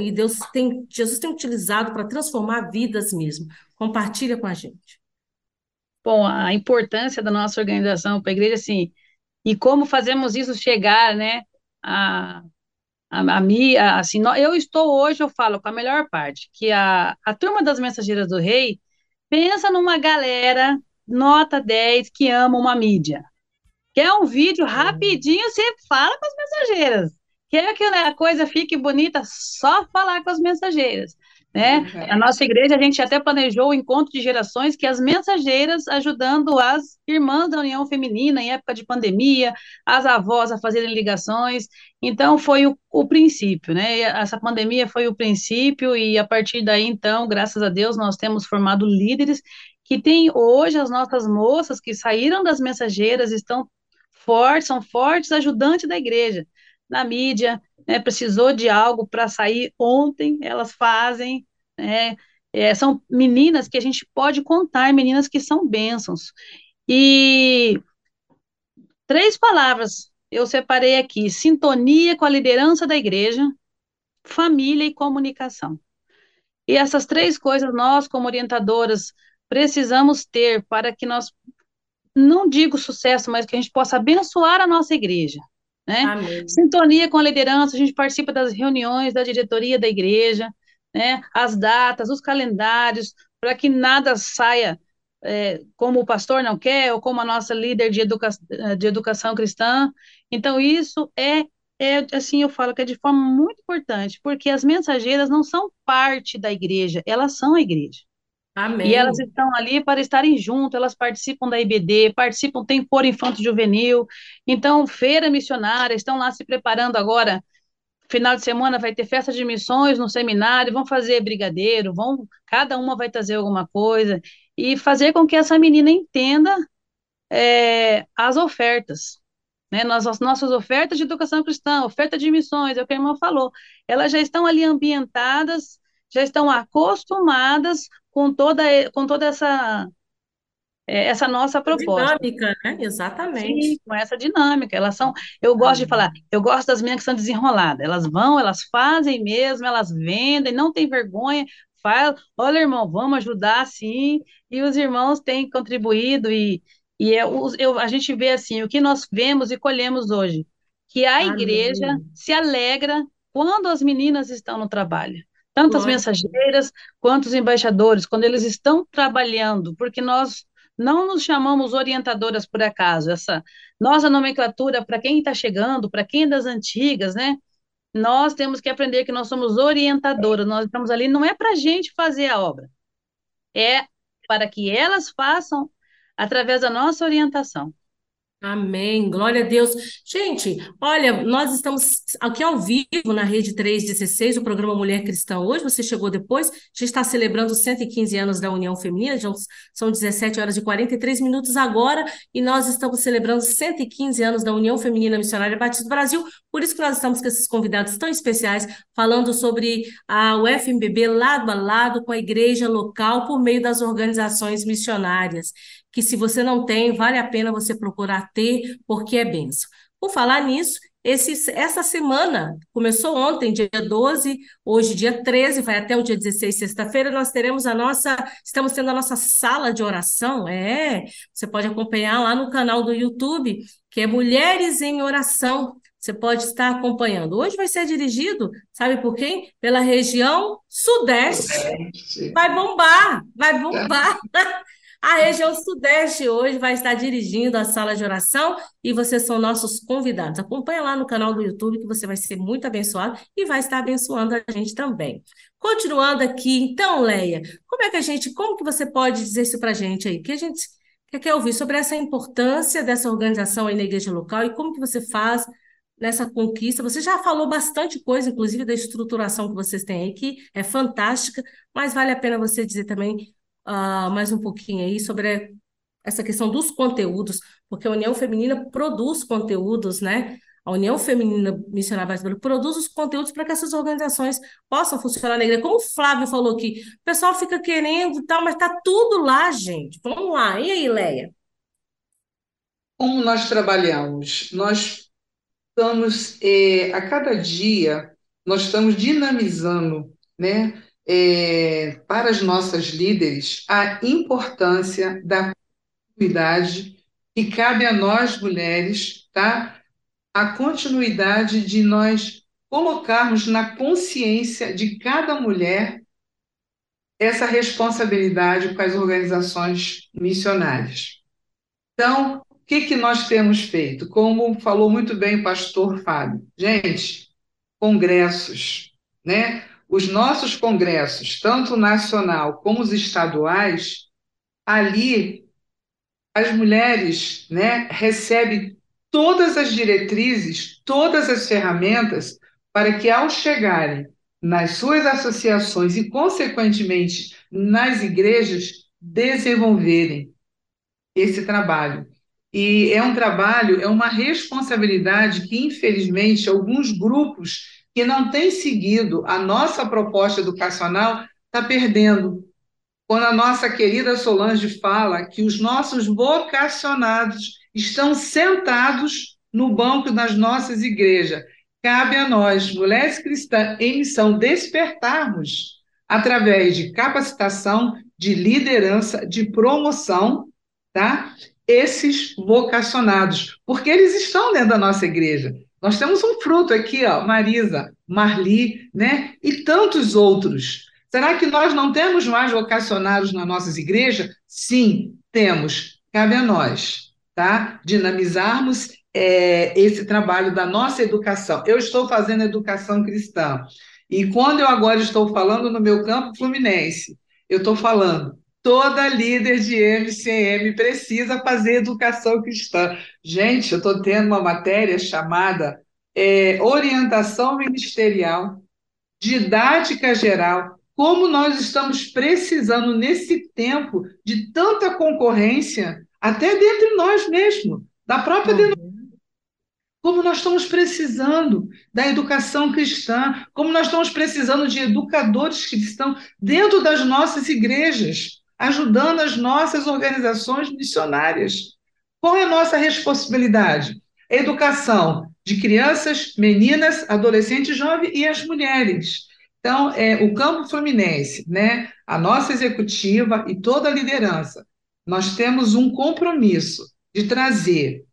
Speaker 1: e Deus tem, Jesus tem utilizado para transformar vidas mesmo. Compartilha com a gente.
Speaker 4: Bom, a importância da nossa organização para a igreja, assim, e como fazemos isso chegar, né, a, a, a mim, assim, eu estou hoje, eu falo com a melhor parte, que a, a turma das mensageiras do rei pensa numa galera nota 10 que ama uma mídia, Quer um vídeo rapidinho, você fala com as mensageiras. Quer que a coisa fique bonita, só falar com as mensageiras. Né? Uhum. A nossa igreja, a gente até planejou o encontro de gerações que as mensageiras ajudando as irmãs da União Feminina em época de pandemia, as avós a fazerem ligações. Então, foi o, o princípio, né? Essa pandemia foi o princípio, e a partir daí, então, graças a Deus, nós temos formado líderes que têm hoje as nossas moças que saíram das mensageiras, estão fortes, são fortes ajudantes da igreja. Na mídia, né, precisou de algo para sair ontem, elas fazem, né, é, são meninas que a gente pode contar, meninas que são bênçãos. E três palavras eu separei aqui: sintonia com a liderança da igreja, família e comunicação. E essas três coisas nós, como orientadoras, precisamos ter para que nós não digo sucesso, mas que a gente possa abençoar a nossa igreja. Né? Amém. Sintonia com a liderança, a gente participa das reuniões da diretoria da igreja, né? as datas, os calendários, para que nada saia é, como o pastor não quer, ou como a nossa líder de, educa de educação cristã. Então, isso é, é, assim, eu falo que é de forma muito importante, porque as mensageiras não são parte da igreja, elas são a igreja. Amém. E elas estão ali para estarem juntas, elas participam da IBD, participam, tem Foro Infanto Juvenil, então, feira missionária, estão lá se preparando agora. Final de semana vai ter festa de missões no seminário, vão fazer brigadeiro, vão, cada uma vai trazer alguma coisa, e fazer com que essa menina entenda é, as ofertas. Né, nas, as nossas ofertas de educação cristã, oferta de missões, é o que a irmã falou, elas já estão ali ambientadas, já estão acostumadas com toda, com toda essa é, essa nossa proposta.
Speaker 1: Dinâmica, né? Exatamente.
Speaker 4: Sim, com essa dinâmica. Elas são, eu gosto de falar, eu gosto das meninas que são desenroladas. Elas vão, elas fazem mesmo, elas vendem, não tem vergonha, fala, olha, irmão, vamos ajudar sim. E os irmãos têm contribuído e, e é, eu, a gente vê assim, o que nós vemos e colhemos hoje, que a Amém. igreja se alegra quando as meninas estão no trabalho tanto as mensageiras quanto os embaixadores, quando eles estão trabalhando, porque nós não nos chamamos orientadoras por acaso, essa nossa nomenclatura para quem está chegando, para quem é das antigas, né? Nós temos que aprender que nós somos orientadoras, nós estamos ali não é para a gente fazer a obra, é para que elas façam através da nossa orientação.
Speaker 1: Amém, glória a Deus. Gente, olha, nós estamos aqui ao vivo na Rede 316, o programa Mulher Cristã. Hoje. Você chegou depois, a gente está celebrando os 115 anos da União Feminina, já são 17 horas e 43 minutos agora, e nós estamos celebrando 115 anos da União Feminina Missionária Batista do Brasil, por isso que nós estamos com esses convidados tão especiais, falando sobre a UFMBB lado a lado com a igreja local por meio das organizações missionárias que se você não tem, vale a pena você procurar ter, porque é benção. Por falar nisso, esse, essa semana, começou ontem, dia 12, hoje, dia 13, vai até o dia 16, sexta-feira, nós teremos a nossa, estamos tendo a nossa sala de oração, é, você pode acompanhar lá no canal do YouTube, que é Mulheres em Oração, você pode estar acompanhando. Hoje vai ser dirigido, sabe por quem? Pela região Sudeste. Vai bombar, vai bombar. [laughs] A região Sudeste hoje vai estar dirigindo a sala de oração e vocês são nossos convidados. Acompanha lá no canal do YouTube que você vai ser muito abençoado e vai estar abençoando a gente também. Continuando aqui, então, Leia, como é que a gente, como que você pode dizer isso para a gente aí? Que a gente quer ouvir sobre essa importância dessa organização aí na igreja local e como que você faz nessa conquista. Você já falou bastante coisa, inclusive da estruturação que vocês têm aí, que é fantástica, mas vale a pena você dizer também uh, mais um pouquinho aí sobre essa questão dos conteúdos, porque a União Feminina produz conteúdos, né? A União Feminina Missionária Brasileira produz os conteúdos para que essas organizações possam funcionar na igreja. Como o Flávio falou aqui, o pessoal fica querendo e tal, mas está tudo lá, gente. Vamos lá. E aí, Leia?
Speaker 3: Como nós trabalhamos? Nós estamos, é, a cada dia, nós estamos dinamizando, né? É, para as nossas líderes a importância da continuidade que cabe a nós mulheres, tá? A continuidade de nós colocarmos na consciência de cada mulher essa responsabilidade com as organizações missionárias. Então, o que, que nós temos feito? Como falou muito bem o pastor Fábio, gente, congressos, né? Os nossos congressos, tanto nacional como os estaduais, ali as mulheres né, recebem todas as diretrizes, todas as ferramentas para que, ao chegarem nas suas associações e, consequentemente, nas igrejas, desenvolverem esse trabalho. E é um trabalho, é uma responsabilidade que, infelizmente, alguns grupos que não tem seguido a nossa proposta educacional está perdendo. Quando a nossa querida Solange fala que os nossos vocacionados estão sentados no banco das nossas igrejas, cabe a nós, mulheres cristãs em missão, despertarmos através de capacitação, de liderança, de promoção, tá? Esses vocacionados, porque eles estão dentro da nossa igreja. Nós temos um fruto aqui, ó, Marisa, Marli, né? E tantos outros. Será que nós não temos mais vocacionados nas nossas igrejas? Sim, temos. Cabe a nós, tá? Dinamizarmos é, esse trabalho da nossa educação. Eu estou fazendo educação cristã. E quando eu agora estou falando no meu campo fluminense, eu estou falando toda líder de MCM precisa fazer educação cristã. Gente, eu estou tendo uma matéria chamada é, Orientação Ministerial, Didática Geral. Como nós estamos precisando, nesse tempo de tanta concorrência, até dentro de nós mesmos, da própria uhum. como nós estamos precisando da educação cristã, como nós estamos precisando de educadores cristãos dentro das nossas igrejas ajudando as nossas organizações missionárias. Qual é a nossa responsabilidade? educação de crianças, meninas, adolescentes, jovens e as mulheres. Então, é, o campo fluminense, né, a nossa executiva e toda a liderança, nós temos um compromisso de trazer,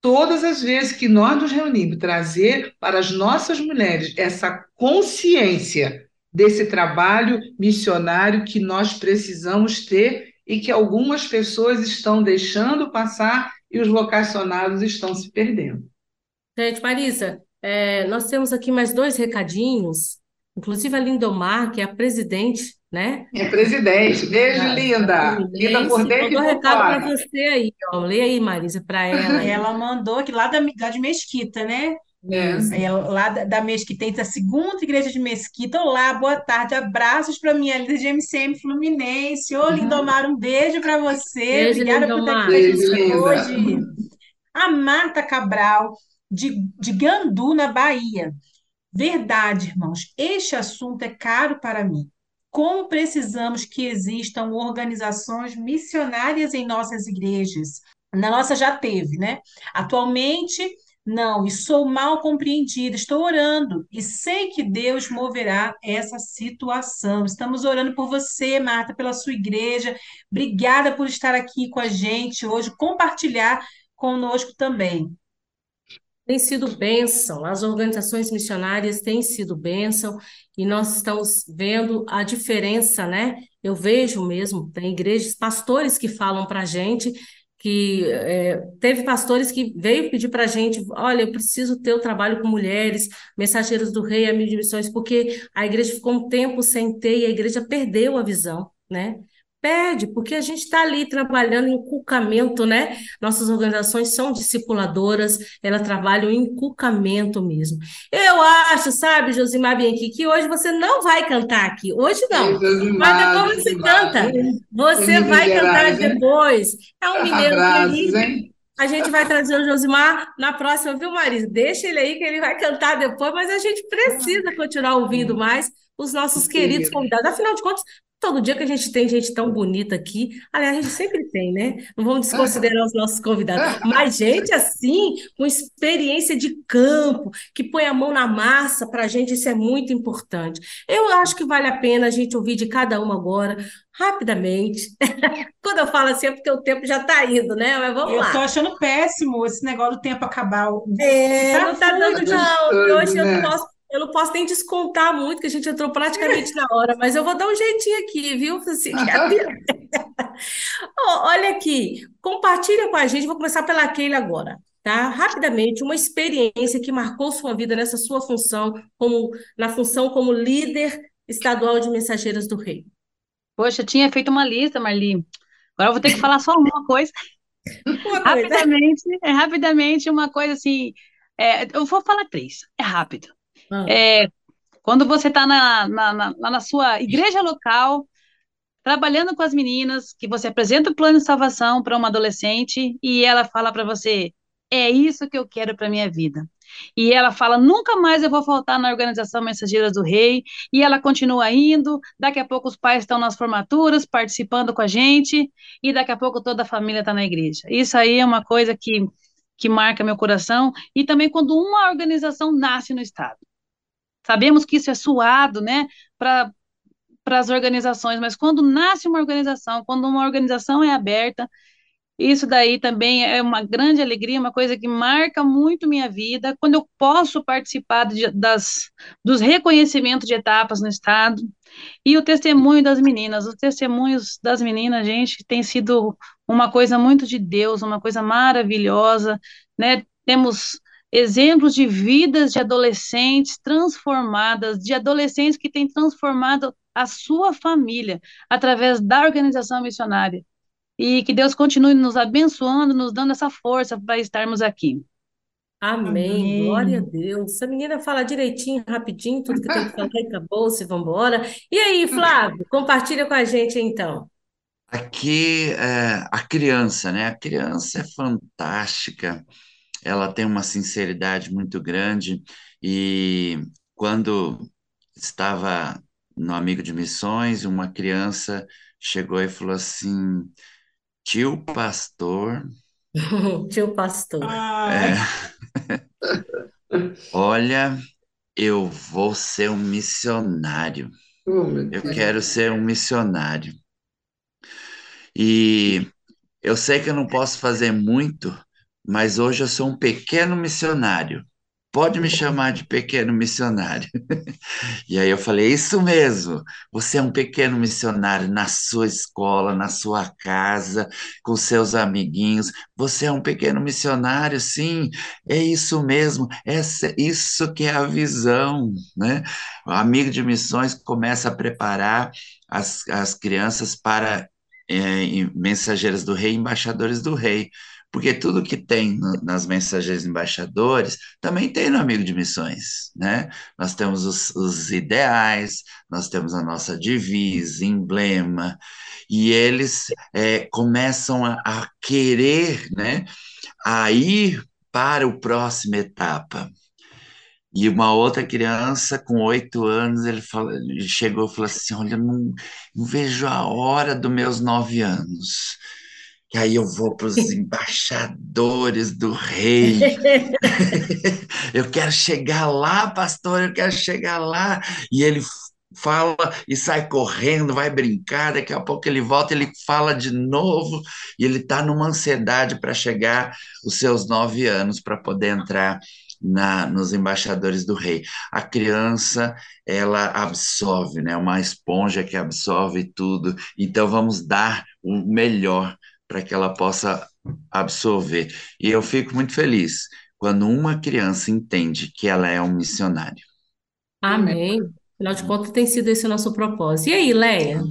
Speaker 3: todas as vezes que nós nos reunimos, trazer para as nossas mulheres essa consciência desse trabalho missionário que nós precisamos ter e que algumas pessoas estão deixando passar e os vocacionados estão se perdendo.
Speaker 1: Gente, Marisa, é, nós temos aqui mais dois recadinhos, inclusive a Lindomar, que é a presidente, né?
Speaker 3: É presidente. Beijo, ah, linda. Linda por dentro e por recado
Speaker 1: para você aí, ó. Lê aí, Marisa, para ela.
Speaker 2: Ela mandou aqui lá da, lá de Mesquita, né? É. é lá da, da Mesquita, a segunda igreja de Mesquita. Olá, boa tarde, abraços para minha líder de MCM Fluminense. Ô. Lindomar, um beijo para você.
Speaker 1: Beijo, Obrigada
Speaker 2: Lindomar.
Speaker 1: por estar
Speaker 2: aqui hoje. A Marta Cabral, de, de Gandu, na Bahia. Verdade, irmãos, este assunto é caro para mim. Como precisamos que existam organizações missionárias em nossas igrejas? Na nossa já teve, né? Atualmente, Não, e sou mal compreendida, estou orando e sei que Deus moverá essa situação. Estamos orando por você, Marta, pela sua igreja. Obrigada por estar aqui com a gente hoje, compartilhar conosco também.
Speaker 1: Tem sido bênção, as organizações missionárias têm sido bênção e nós estamos vendo a diferença, né? Eu vejo mesmo, tem igrejas, pastores que falam para a gente que é, teve pastores que veio pedir para a gente, olha, eu preciso ter o trabalho com mulheres, mensageiros do rei, amigos de missões, porque a igreja ficou um tempo sem ter e a igreja perdeu a visão, né? Perde, porque a gente está ali trabalhando em inculcamento, né? Nossas organizações são discipuladoras, elas trabalham em inculcamento mesmo. Eu acho, sabe, Josimar Bianchi, que hoje você não vai cantar aqui. Hoje não. mas depois você canta. Você vai cantar depois. É um mineiro feliz. A gente vai trazer o Josimar na próxima, viu, Marisa? Deixa ele aí que ele vai cantar depois, mas a gente precisa continuar ouvindo mais os nossos queridos convidados. Afinal de contas, Todo dia que a gente tem gente tão bonita aqui, aliás, a gente sempre tem, né? Não vamos desconsiderar os nossos convidados, mas gente assim, com experiência de campo, que põe a mão na massa, para a gente isso é muito importante. Eu acho que vale a pena a gente ouvir de cada uma agora, rapidamente. [laughs] Quando eu falo assim é porque o tempo já está indo, né? Mas vamos
Speaker 2: eu
Speaker 1: lá.
Speaker 2: Eu tô achando péssimo esse negócio do tempo acabar.
Speaker 1: É, tá não está dando, não. Hoje eu não posso eu não posso nem descontar muito, que a gente entrou praticamente na hora, mas eu vou dar um jeitinho aqui, viu? Assim, [laughs] olha aqui, compartilha com a gente, vou começar pela Keila agora, tá? Rapidamente, uma experiência que marcou sua vida nessa sua função, como na função como líder estadual de Mensageiras do Rei.
Speaker 4: Poxa, eu tinha feito uma lista, Marli. Agora eu vou ter que falar só uma coisa. [laughs] Uma rapidamente, coisa. É, rapidamente, uma coisa assim. É, eu vou falar três, é rápido. Ah. É, quando você está na, na, na, na sua igreja local, trabalhando com as meninas, que você apresenta o plano de salvação para uma adolescente e ela fala para você: é isso que eu quero para minha vida. E ela fala: nunca mais eu vou faltar na organização Mensageiras do Rei. E ela continua indo. Daqui a pouco os pais estão nas formaturas, participando com a gente. E daqui a pouco toda a família está na igreja. Isso aí é uma coisa que, que marca meu coração. E também quando uma organização nasce no Estado. Sabemos que isso é suado, né, para para as organizações, mas quando nasce uma organização, quando uma organização é aberta, isso daí também é uma grande alegria, uma coisa que marca muito minha vida. Quando eu posso participar de, das, dos reconhecimentos de etapas no Estado e o testemunho das meninas. Os testemunhos das meninas, gente, tem sido uma coisa muito de Deus, uma coisa maravilhosa, né? Temos exemplos de vidas de adolescentes transformadas, de adolescentes que têm transformado a sua família através da organização missionária. E que Deus continue nos abençoando, nos dando essa força para estarmos aqui.
Speaker 1: Amém. Amém. Glória a Deus. Essa menina fala direitinho, rapidinho, tudo que tem que falar e acabou-se, vamos embora. E aí, Flávio, compartilha com a gente então.
Speaker 5: Aqui, é, a criança, né? A criança é fantástica ela tem uma sinceridade muito grande e quando estava no Amigo de Missões, uma criança chegou e falou assim: Tio Pastor. [laughs]
Speaker 1: Tio Pastor.
Speaker 5: É, Olha, eu vou ser um missionário. Oh, eu quero ser um missionário. E eu sei que eu não posso fazer muito, mas hoje eu sou um pequeno missionário. Pode me chamar de pequeno missionário. [laughs] e aí eu falei: Isso mesmo, você é um pequeno missionário na sua escola, na sua casa, com seus amiguinhos. Você é um pequeno missionário, sim, é isso mesmo, essa, isso que é a visão. Né? O amigo de missões começa a preparar as, as crianças para é, mensageiras do rei, embaixadores do rei porque tudo que tem no, nas mensagens embaixadores também tem no Amigo de Missões, né? Nós temos os, os ideais, nós temos a nossa divisa, emblema, e eles é, começam a, a querer, né, a ir para a próxima etapa. E uma outra criança com oito anos, ele, fala, ele chegou e falou assim: Olha, não, não vejo a hora dos meus nove anos que aí eu vou para os [laughs] embaixadores do rei. [laughs] eu quero chegar lá, pastor, eu quero chegar lá. E ele fala e sai correndo, vai brincar, daqui a pouco ele volta, ele fala de novo, e ele está numa ansiedade para chegar os seus nove anos para poder entrar na, nos embaixadores do rei. A criança, ela absorve, né? Uma esponja que absorve tudo. Então, vamos dar o melhor para que ela possa absorver. E eu fico muito feliz quando uma criança entende que ela é um missionário.
Speaker 1: Amém. Afinal de contas, tem sido esse o nosso propósito. E aí, Leia?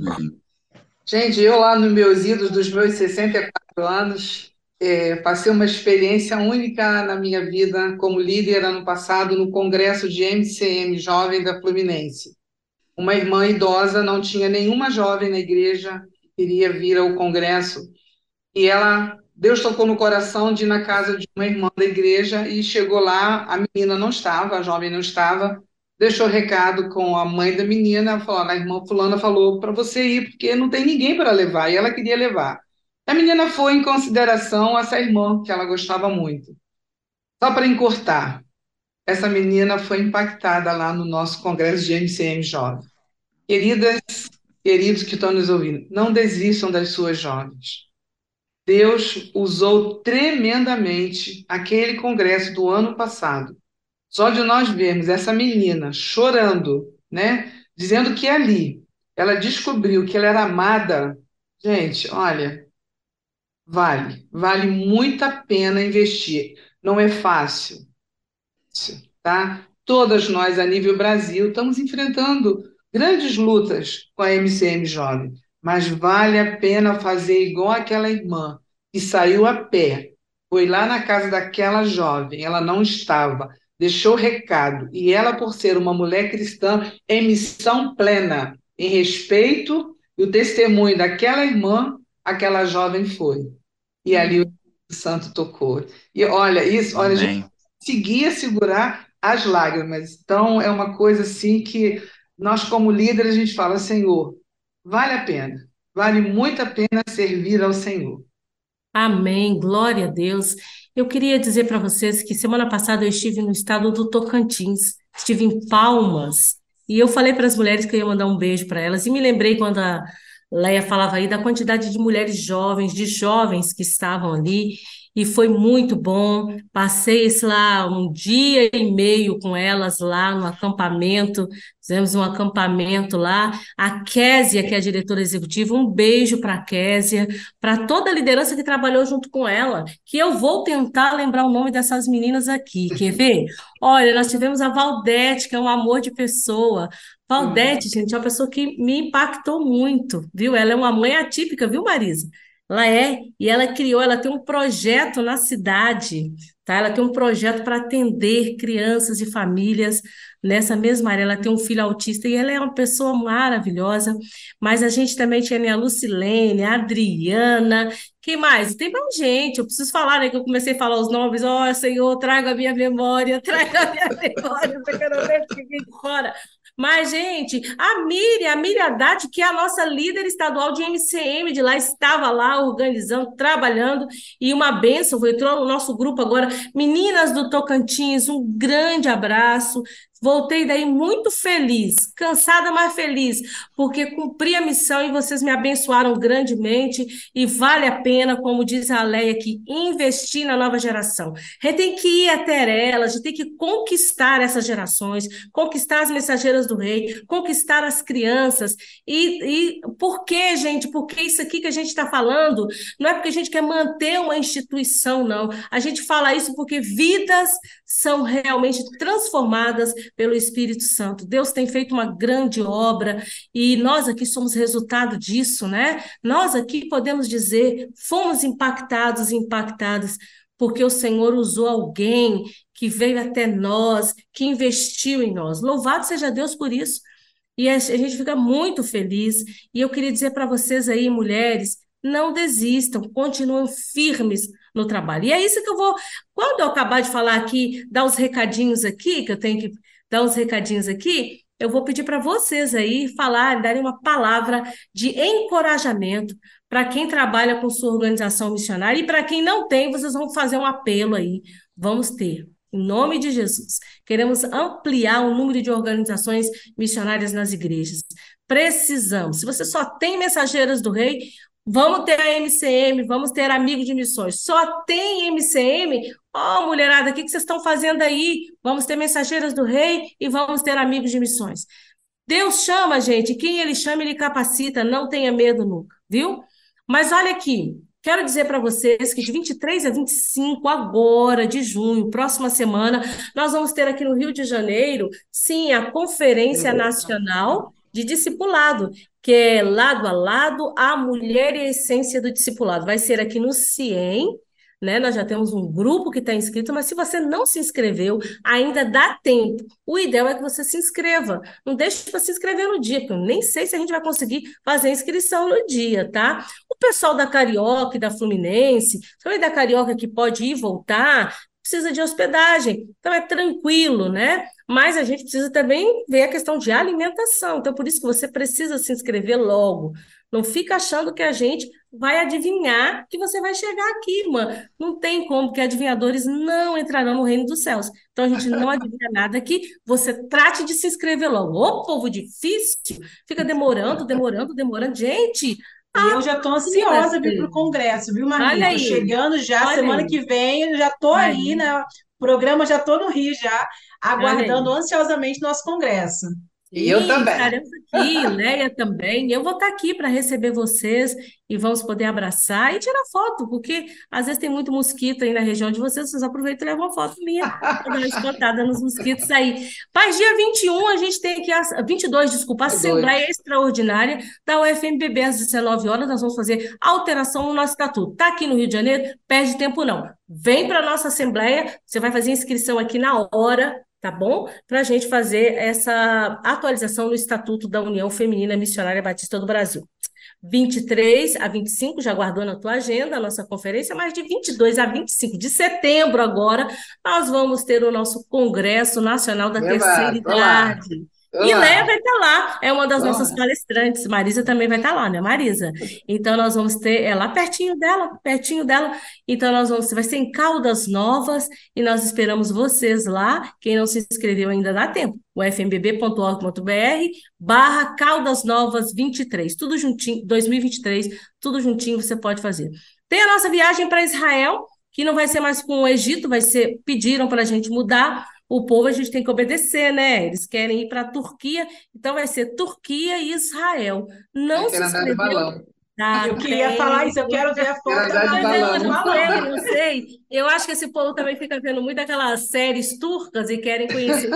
Speaker 3: Gente, eu lá nos meus idos dos meus 64 anos, é, passei uma experiência única na minha vida como líder ano passado no congresso de MCM Jovem da Fluminense. Uma irmã idosa não tinha nenhuma jovem na igreja que queria vir ao congresso e ela Deus tocou no coração de ir na casa de uma irmã da igreja e chegou lá, a menina não estava, a jovem não estava, deixou recado com a mãe da menina, falou, a irmã fulana falou para você ir porque não tem ninguém para levar e ela queria levar. A menina foi em consideração essa irmã, que ela gostava muito. Só para encurtar, essa menina foi impactada lá no nosso congresso de MCM Jovem. Queridas, queridos que estão nos ouvindo, não desistam das suas jovens. Deus usou tremendamente aquele congresso do ano passado. Só de nós vermos essa menina chorando, né, dizendo que ali ela descobriu que ela era amada. Gente, olha, Vale, vale muito a pena investir. Não é fácil, tá? Todas nós, a nível Brasil, estamos enfrentando grandes lutas com a MCM Jovem, mas vale a pena fazer igual aquela irmã que saiu a pé, foi lá na casa daquela jovem, ela não estava, deixou recado, e ela, por ser uma mulher cristã, em missão plena, em respeito e o testemunho daquela irmã, aquela jovem foi. E ali o Espírito Santo tocou. E olha, isso, olha, a gente conseguia segurar as lágrimas. Então, é uma coisa assim que nós, como líderes, a gente fala, Senhor, vale a pena, vale muito a pena servir ao Senhor.
Speaker 1: Amém, glória a Deus. Eu queria dizer para vocês que semana passada eu estive no estado do Tocantins, estive em Palmas, e eu falei para as mulheres que eu ia mandar um beijo para elas, e me lembrei quando a Leia falava aí da quantidade de mulheres jovens, de jovens que estavam ali, e foi muito bom. Passei lá um dia e meio com elas lá no acampamento, fizemos um acampamento lá. A Késia, que é a diretora executiva, um beijo para a Késia, para toda a liderança que trabalhou junto com ela, que eu vou tentar lembrar o nome dessas meninas aqui. Quer ver? [laughs] Olha, nós tivemos a Valdete, que é um amor de pessoa. Valdete, gente, é uma pessoa que me impactou muito, viu? Ela é uma mãe atípica, viu, Marisa? Ela é, e ela criou, ela tem um projeto na cidade, tá? Ela tem um projeto para atender crianças e famílias nessa mesma área. Ela tem um filho autista e ela é uma pessoa maravilhosa. Mas a gente também tinha a Lucilene, a Adriana, quem mais? Tem mais gente, eu preciso falar, né? Que eu comecei a falar os nomes, ó, oh, Senhor, traga a minha memória, [laughs] traga a minha memória, porque eu não deixo ninguém fora. Mas, gente, a Miriam, a Miriam Haddad, que é a nossa líder estadual de MCM de lá, estava lá organizando, trabalhando, e uma benção, entrou no nosso grupo agora. Meninas do Tocantins, um grande abraço. Voltei daí muito feliz, cansada, mas feliz, porque cumpri a missão e vocês me abençoaram grandemente e vale a pena, como diz a Leia aqui, investir na nova geração. A gente tem que ir até elas, a gente tem que conquistar essas gerações, conquistar as mensageiras do rei, conquistar as crianças. E, e por que, gente? Porque isso aqui que a gente está falando não é porque a gente quer manter uma instituição, não. A gente fala isso porque vidas são realmente transformadas pelo Espírito Santo. Deus tem feito uma grande obra e nós aqui somos resultado disso, né? Nós aqui podemos dizer, fomos impactados e impactadas porque o Senhor usou alguém que veio até nós, que investiu em nós. Louvado seja Deus por isso. E a gente fica muito feliz. E eu queria dizer para vocês aí, mulheres, não desistam, continuem firmes no trabalho. E é isso que eu vou, quando eu acabar de falar aqui, dar os recadinhos aqui, que eu tenho que dar uns recadinhos aqui, eu vou pedir para vocês aí falar, darem uma palavra de encorajamento para quem trabalha com sua organização missionária e para quem não tem, vocês vão fazer um apelo aí. Vamos ter. Em nome de Jesus. Queremos ampliar o número de organizações missionárias nas igrejas. Precisamos. Se você só tem mensageiras do rei, vamos ter a MCM, vamos ter amigo de missões. Só tem MCM? Ó, oh, mulherada, o que vocês estão fazendo aí? Vamos ter mensageiras do rei e vamos ter amigos de missões. Deus chama, gente, quem ele chama, ele capacita, não tenha medo nunca, viu? Mas olha aqui, Quero dizer para vocês que de 23 a 25 agora de junho, próxima semana, nós vamos ter aqui no Rio de Janeiro, sim, a Conferência Nacional de Discipulado, que é lado a lado a mulher e a essência do discipulado. Vai ser aqui no CIEM, né? Nós já temos um grupo que está inscrito, mas se você não se inscreveu, ainda dá tempo. O ideal é que você se inscreva. Não deixe para se inscrever no dia, porque eu nem sei se a gente vai conseguir fazer a inscrição no dia, tá? O pessoal da Carioca e da Fluminense, também da Carioca que pode ir e voltar, precisa de hospedagem. Então é tranquilo, né? Mas a gente precisa também ver a questão de alimentação. Então, por isso que você precisa se inscrever logo. Não fica achando que a gente vai adivinhar que você vai chegar aqui, mano. Não tem como, que adivinhadores não entrarão no reino dos céus. Então a gente não [laughs] adivinha nada aqui. Você trate de se inscrever logo. Ô, povo difícil, fica demorando, demorando, demorando. Gente,
Speaker 2: e eu já estou ansiosa para ir para o Congresso, viu, Maria? Estou chegando já, Olha semana aí. que vem, já estou aí, né? O programa já estou no Rio já, aguardando ansiosamente nosso Congresso.
Speaker 3: E eu também.
Speaker 1: Estaremos aqui, Leia também. Eu vou estar aqui para receber vocês e vamos poder abraçar e tirar foto, porque às vezes tem muito mosquito aí na região de vocês, vocês aproveitam e levam uma foto minha, para dar uma espantada nos mosquitos aí. Mas dia 21 a gente tem aqui, a, 22, desculpa, a Assembleia Extraordinária da UFMBB às 19 horas, nós vamos fazer alteração no nosso estatuto. Está aqui no Rio de Janeiro, perde tempo não. Vem para a nossa Assembleia, você vai fazer inscrição aqui na hora, tá bom? Para a gente fazer essa atualização no Estatuto da União Feminina Missionária Batista do Brasil. 23 a 25, já guardou na tua agenda a nossa conferência, mas de 22 a 25 de setembro agora, nós vamos ter o nosso Congresso Nacional da Terceira Idade. E Léa vai estar tá lá, é uma das nossas palestrantes. Marisa também vai estar tá lá, né, Marisa? Então nós vamos ter, é lá pertinho dela, pertinho dela. Então nós vamos, vai ser em Caldas Novas e nós esperamos vocês lá. Quem não se inscreveu ainda dá tempo. O fmbb.org.br barra Caldas Novas 23, tudo juntinho, 2023, tudo juntinho você pode fazer. Tem a nossa viagem para Israel, que não vai ser mais com o Egito, vai ser, pediram para a gente mudar o povo a gente tem que obedecer, né? Eles querem ir para a Turquia, então vai ser Turquia e Israel. Não se inscreveu.
Speaker 2: Ah, eu queria tem... falar isso, eu quero ver a foto.
Speaker 1: eu não sei, não sei. Eu acho que esse povo também fica vendo muito aquelas séries turcas e querem conhecer. [laughs]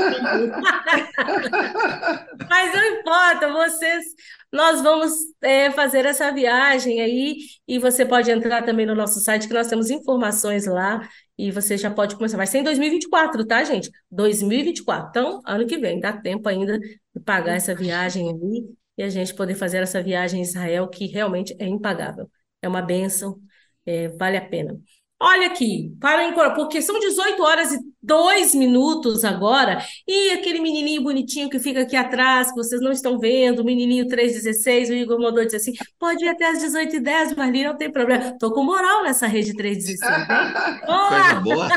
Speaker 1: Mas não importa, vocês nós vamos é, fazer essa viagem aí e você pode entrar também no nosso site que nós temos informações lá e você já pode começar. Vai ser em 2024, tá, gente? 2024. Então, ano que vem, dá tempo ainda de pagar essa viagem aí e a gente poder fazer essa viagem em Israel, que realmente é impagável. É uma bênção, é, vale a pena. Olha aqui, para porque são 18 horas e 2 minutos agora, e aquele menininho bonitinho que fica aqui atrás, que vocês não estão vendo, o menininho 316, o Igor mandou dizer assim, pode ir até as 18h10, Marli, não tem problema. Tô com moral nessa rede 316, hein? [laughs]
Speaker 5: Coisa boa!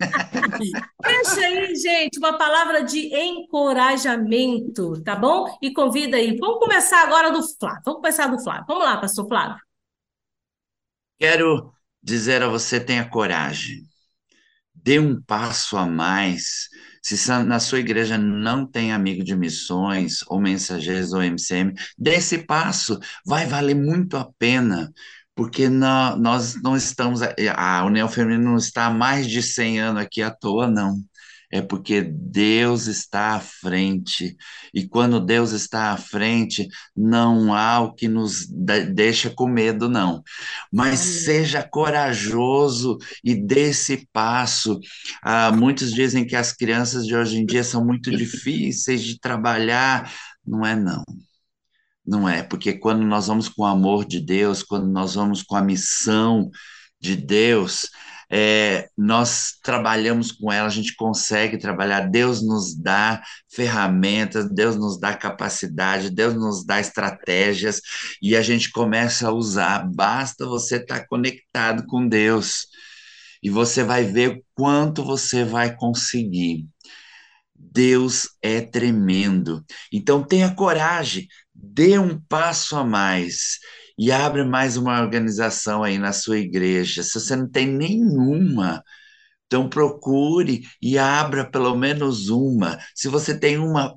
Speaker 5: [laughs]
Speaker 1: Deixa aí, gente, uma palavra de encorajamento, tá bom? E convida aí. Vamos começar agora do Flávio. Vamos começar do Flávio. Vamos lá, pastor Flávio.
Speaker 5: Quero dizer a você: tenha coragem, dê um passo a mais. Se na sua igreja não tem amigo de missões, ou mensageiros, ou MCM, dê esse passo, vai valer muito a pena, porque nós não estamos, a União Feminina não está há mais de 100 anos aqui à toa, não é porque Deus está à frente. E quando Deus está à frente, não há o que nos deixa com medo, não. Mas seja corajoso e dê esse passo. Ah, muitos dizem que as crianças de hoje em dia são muito difíceis de trabalhar. Não é, não. Não é, porque quando nós vamos com o amor de Deus, quando nós vamos com a missão de Deus, é, nós trabalhamos com ela, a gente consegue trabalhar, Deus nos dá ferramentas, Deus nos dá capacidade, Deus nos dá estratégias e a gente começa a usar. Basta você estar conectado com Deus e você vai ver quanto você vai conseguir. Deus é tremendo. Então tenha coragem, dê um passo a mais e abre mais uma organização aí na sua igreja. Se você não tem nenhuma, então procure e abra pelo menos uma. Se você tem uma,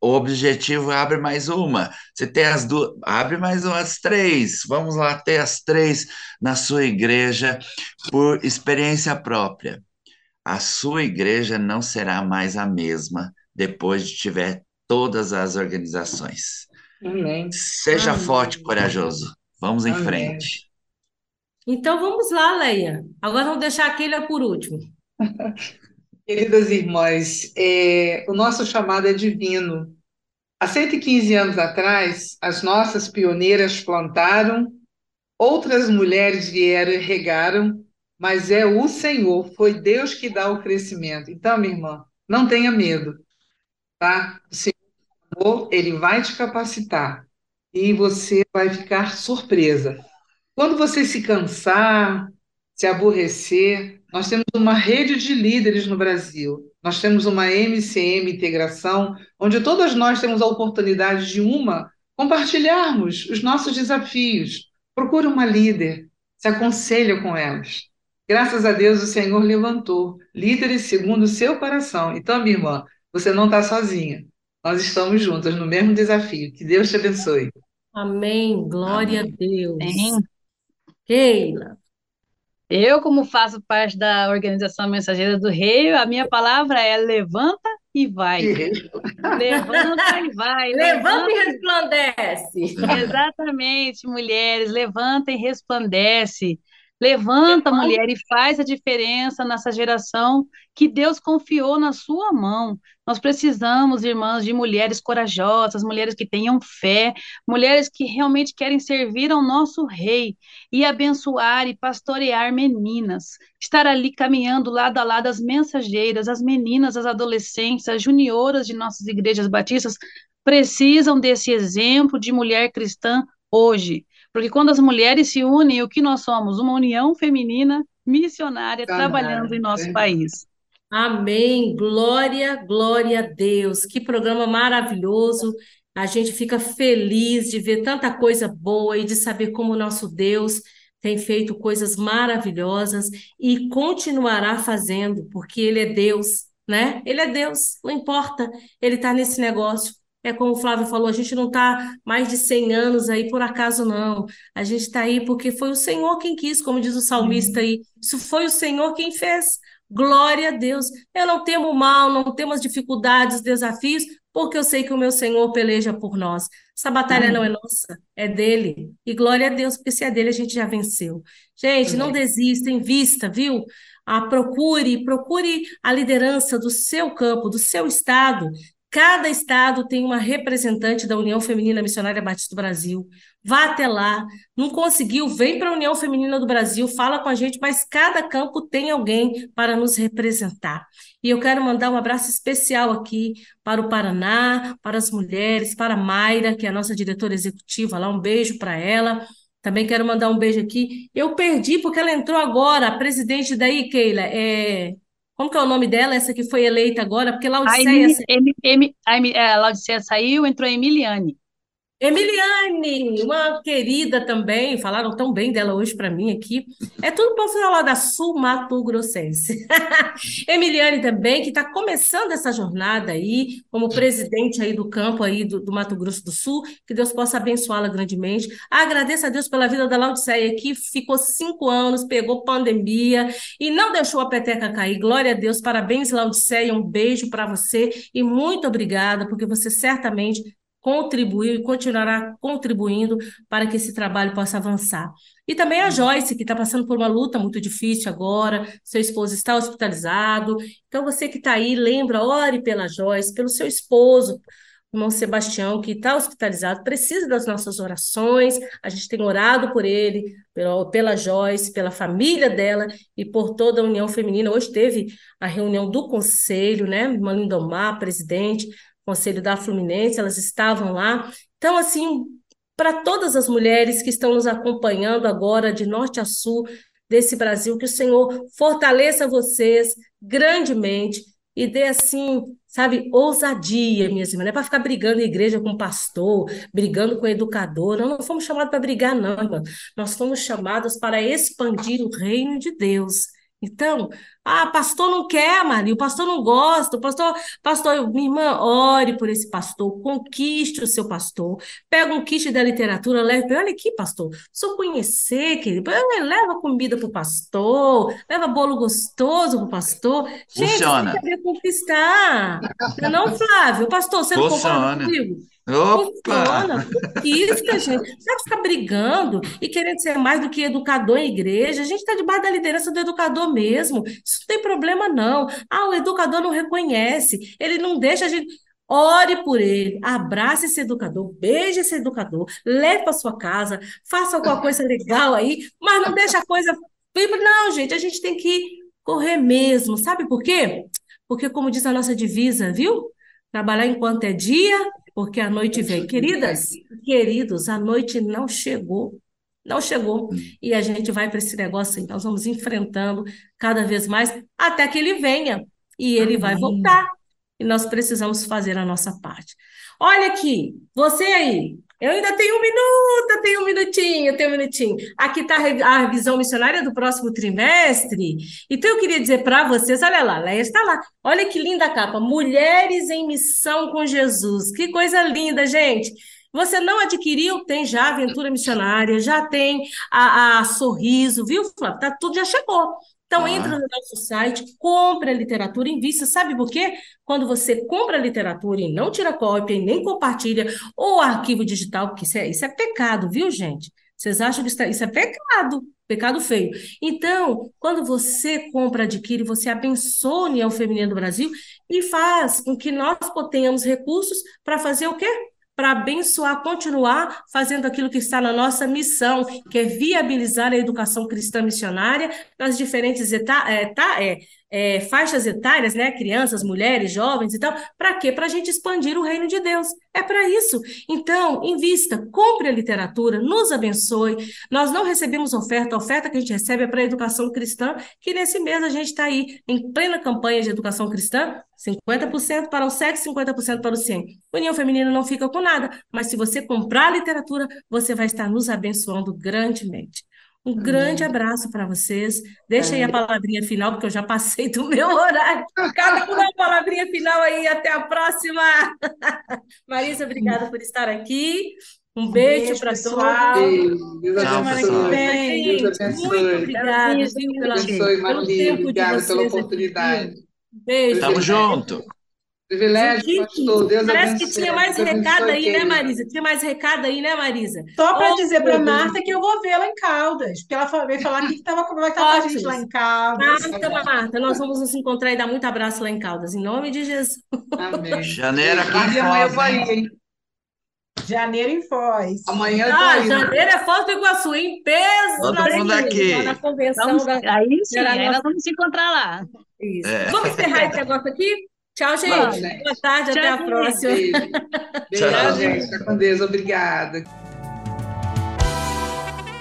Speaker 5: o objetivo é abre mais uma. Você tem as duas, abre mais umas três. Vamos lá ter as três na sua igreja por experiência própria. A sua igreja não será mais a mesma depois de tiver todas as organizações.
Speaker 3: Amém.
Speaker 5: Seja
Speaker 1: Amém.
Speaker 5: forte e corajoso. Vamos em
Speaker 3: Amém.
Speaker 5: frente.
Speaker 1: Então vamos lá, Leia. Agora vamos deixar a Keila por último. [laughs]
Speaker 3: Queridas irmãs, é, o nosso chamado é divino. Há 115 anos atrás, as nossas pioneiras plantaram, outras mulheres vieram e regaram, mas é o Senhor, foi Deus que dá o crescimento. Então, minha irmã, não tenha medo, tá? O Senhor, Ele vai te capacitar e você vai ficar surpresa. Quando você se cansar, se aborrecer, nós temos uma rede de líderes no Brasil. Nós temos uma MCM Integração, onde todas nós temos a oportunidade de uma compartilharmos os nossos desafios. Procure uma líder, se aconselha com elas. Graças a Deus o Senhor levantou líderes segundo o seu coração. Então, minha irmã, você não está sozinha. Nós estamos juntas no mesmo desafio. Que Deus te abençoe.
Speaker 1: Amém. Glória
Speaker 5: Amém.
Speaker 1: a Deus.
Speaker 4: Amém.
Speaker 1: Keila.
Speaker 4: Eu, como faço parte da organização Mensageira do Rei, a minha palavra é levanta e vai. Levanta e vai. [laughs]
Speaker 1: Levanta e resplandece.
Speaker 4: Exatamente, mulheres, levanta e resplandece. Levanta, mulher, e faz a diferença nessa geração que Deus confiou na sua mão. Nós precisamos, irmãs, de mulheres corajosas, mulheres que tenham fé, mulheres que realmente querem servir ao nosso rei e abençoar e pastorear meninas. Estar ali caminhando lado a lado as mensageiras, as meninas, as adolescentes, as junioras de nossas igrejas batistas precisam desse exemplo de mulher cristã hoje. Porque quando as mulheres se unem, o que nós somos? Uma união feminina missionária trabalhando em nosso país.
Speaker 1: Amém. Glória, glória a Deus. Que programa maravilhoso. A gente fica feliz de ver tanta coisa boa e de saber como o nosso Deus tem feito coisas maravilhosas e continuará fazendo, porque Ele é Deus, né? Ele é Deus, não importa, Ele está nesse negócio. É como o Flávio falou, a gente não está mais de 100 anos aí por acaso, não. A gente está aí porque foi o Senhor quem quis, como diz o salmista aí. Isso foi o Senhor quem fez. Glória a Deus. Eu não temo mal, não temos dificuldades, desafios, porque eu sei que o meu Senhor peleja por nós. Essa batalha não é nossa, é dele. E glória a Deus, porque se é dele, a gente já venceu. Gente, não desista, invista, viu? Ah, procure, procure a liderança do seu campo, do seu estado. Cada estado tem uma representante da União Feminina Missionária Batista do Brasil. Vá até lá. Não conseguiu? Vem para a União Feminina do Brasil, fala com a gente, mas cada campo tem alguém para nos representar. E eu quero mandar um abraço especial aqui para o Paraná, para as mulheres, para a Mayra, que é a nossa diretora executiva lá. Um beijo para ela. Também quero mandar um beijo aqui. Eu perdi porque ela entrou agora, a presidente daí, Keila, é como que é o nome dela, essa que foi eleita agora? Porque Laodiceia...
Speaker 4: A, a, a Laodiceia saiu, entrou a Emiliane.
Speaker 1: Emiliane, uma querida também, falaram tão bem dela hoje para mim aqui. É tudo para falar da Sul Mato Grossense. [laughs] Emiliane também, que está começando essa jornada aí, como presidente aí do campo aí do, do Mato Grosso do Sul, que Deus possa abençoá-la grandemente. Agradeço a Deus pela vida da Laodiceia, que ficou cinco anos, pegou pandemia e não deixou a peteca cair. Glória a Deus, parabéns, Laodiceia, um beijo para você e muito obrigada, porque você certamente contribuiu e continuará contribuindo para que esse trabalho possa avançar. E também a Joyce, que está passando por uma luta muito difícil agora, seu esposo está hospitalizado. Então, você que está aí, lembra, ore pela Joyce, pelo seu esposo, irmão Sebastião, que está hospitalizado, precisa das nossas orações. A gente tem orado por ele, pela, Joyce, pela família dela e por toda a União Feminina. Hoje teve a reunião do conselho, né? Irmã Lindomar, presidente, conselho da Fluminense, elas estavam lá. Então, assim, para todas as mulheres que estão nos acompanhando agora, de norte a sul desse Brasil, que o Senhor fortaleça vocês grandemente e dê assim, sabe, ousadia, minhas irmãs. Não é para ficar brigando em igreja com pastor, brigando com educador. Não, não fomos chamados para brigar, não, irmã. Nós fomos chamados para expandir o reino de Deus. Então, ah, pastor não quer, Maria, o pastor não gosta, o pastor, pastor, minha irmã, ore por esse pastor, conquiste o seu pastor, pega um kit da literatura, leve, olha aqui, pastor, só conhecer, querido, leva comida para o pastor, leva bolo gostoso para o pastor. Gente,
Speaker 5: Funciona.
Speaker 1: Você quer conquistar. Não, é não, Flávio? Pastor, você não concorda comigo?
Speaker 5: Opa!
Speaker 1: Isso, gente. Você vai ficar brigando e querendo ser mais do que educador em igreja. A gente está debaixo da liderança do educador mesmo. Isso não tem problema, não. Ah, o educador não reconhece, ele não deixa a gente. Ore por ele, abrace esse educador, beije esse educador, leve para sua casa, faça alguma coisa legal aí, mas não deixa a coisa. Não, gente, a gente tem que correr mesmo. Sabe por quê? Porque, como diz a nossa divisa, viu? Trabalhar enquanto é dia porque a noite vem. Queridas, queridos, a noite não chegou. Não chegou. Hum. E a gente vai para esse negócio aí. Nós vamos enfrentando cada vez mais até que ele venha. E ele Amém. vai voltar. E nós precisamos fazer a nossa parte. Olha aqui, você aí, eu ainda tenho um minuto, tenho um minutinho, tenho um minutinho. Aqui está a revisão missionária do próximo trimestre. Então, eu queria dizer para vocês: olha lá, Leia está lá. Olha que linda capa. Mulheres em Missão com Jesus. Que coisa linda, gente. Você não adquiriu, tem já a aventura missionária, já tem a, a sorriso, viu, Flávio? Tá, tudo já chegou. Então, ah. entra no nosso site, compra a literatura, invista. Sabe por quê? Quando você compra a literatura e não tira cópia e nem compartilha, ou arquivo digital, porque isso é, isso é pecado, viu, gente? Vocês acham que isso, é, isso é pecado, pecado feio. Então, quando você compra, adquire, você abençoa a União Feminina do Brasil e faz com que nós tenhamos recursos para fazer o quê? Para abençoar, continuar fazendo aquilo que está na nossa missão, que é viabilizar a educação cristã missionária nas diferentes eta é, tá, é, é, faixas etárias, né? Crianças, mulheres, jovens e tal. Para quê? Para a gente expandir o reino de Deus. É para isso. Então, invista, compre a literatura, nos abençoe. Nós não recebemos oferta, a oferta que a gente recebe é para a educação cristã, que nesse mês a gente está aí em plena campanha de educação cristã, 50% para o sexo, 50% para o CIEM. União Feminina não fica com nada, mas se você comprar a literatura, você vai estar nos abençoando grandemente. Um grande abraço para vocês. Deixa aí a palavrinha final, porque eu já passei do meu horário. Cada um dá uma palavrinha final aí. Até a próxima. [laughs] Marisa, obrigada por estar aqui. Um beijo, beijo para todos.
Speaker 3: Deus abençoe. Deus
Speaker 1: abençoe. Muito obrigada. Deus
Speaker 3: abençoe, Maria. Obrigada pela oportunidade.
Speaker 1: Beijo.
Speaker 5: Tamo junto.
Speaker 3: Privilégio, pastor. Deus
Speaker 1: Parece abençoe. que tinha mais Deus recado aí, né, Marisa? Tinha mais recado aí, né, Marisa?
Speaker 2: Só para oh, dizer para Marta que eu vou vê-la em Caldas, porque ela veio falar aqui que estava com a gente lá em Caldas.
Speaker 1: Marta, Marta, nós vamos nos encontrar e dar muito abraço lá em Caldas, em nome de Jesus.
Speaker 5: Amém. [laughs] Janeiro aqui
Speaker 3: em amanhã eu vou aí, hein?
Speaker 2: Janeiro em Foz.
Speaker 3: Amanhã eu
Speaker 1: ah, janeiro é Foz do Iguaçu, em peso
Speaker 5: Todo na mundo aqui.
Speaker 1: na convenção
Speaker 4: vamos,
Speaker 1: da...
Speaker 4: Aí sim, aí nós vamos se encontrar lá.
Speaker 1: Isso. É. Vamos encerrar esse negócio aqui? Tchau, gente. Boa tarde, Tchau, até a próxima. Beijo,
Speaker 3: Beijo Tchau, gente. Fica com Deus. Obrigada.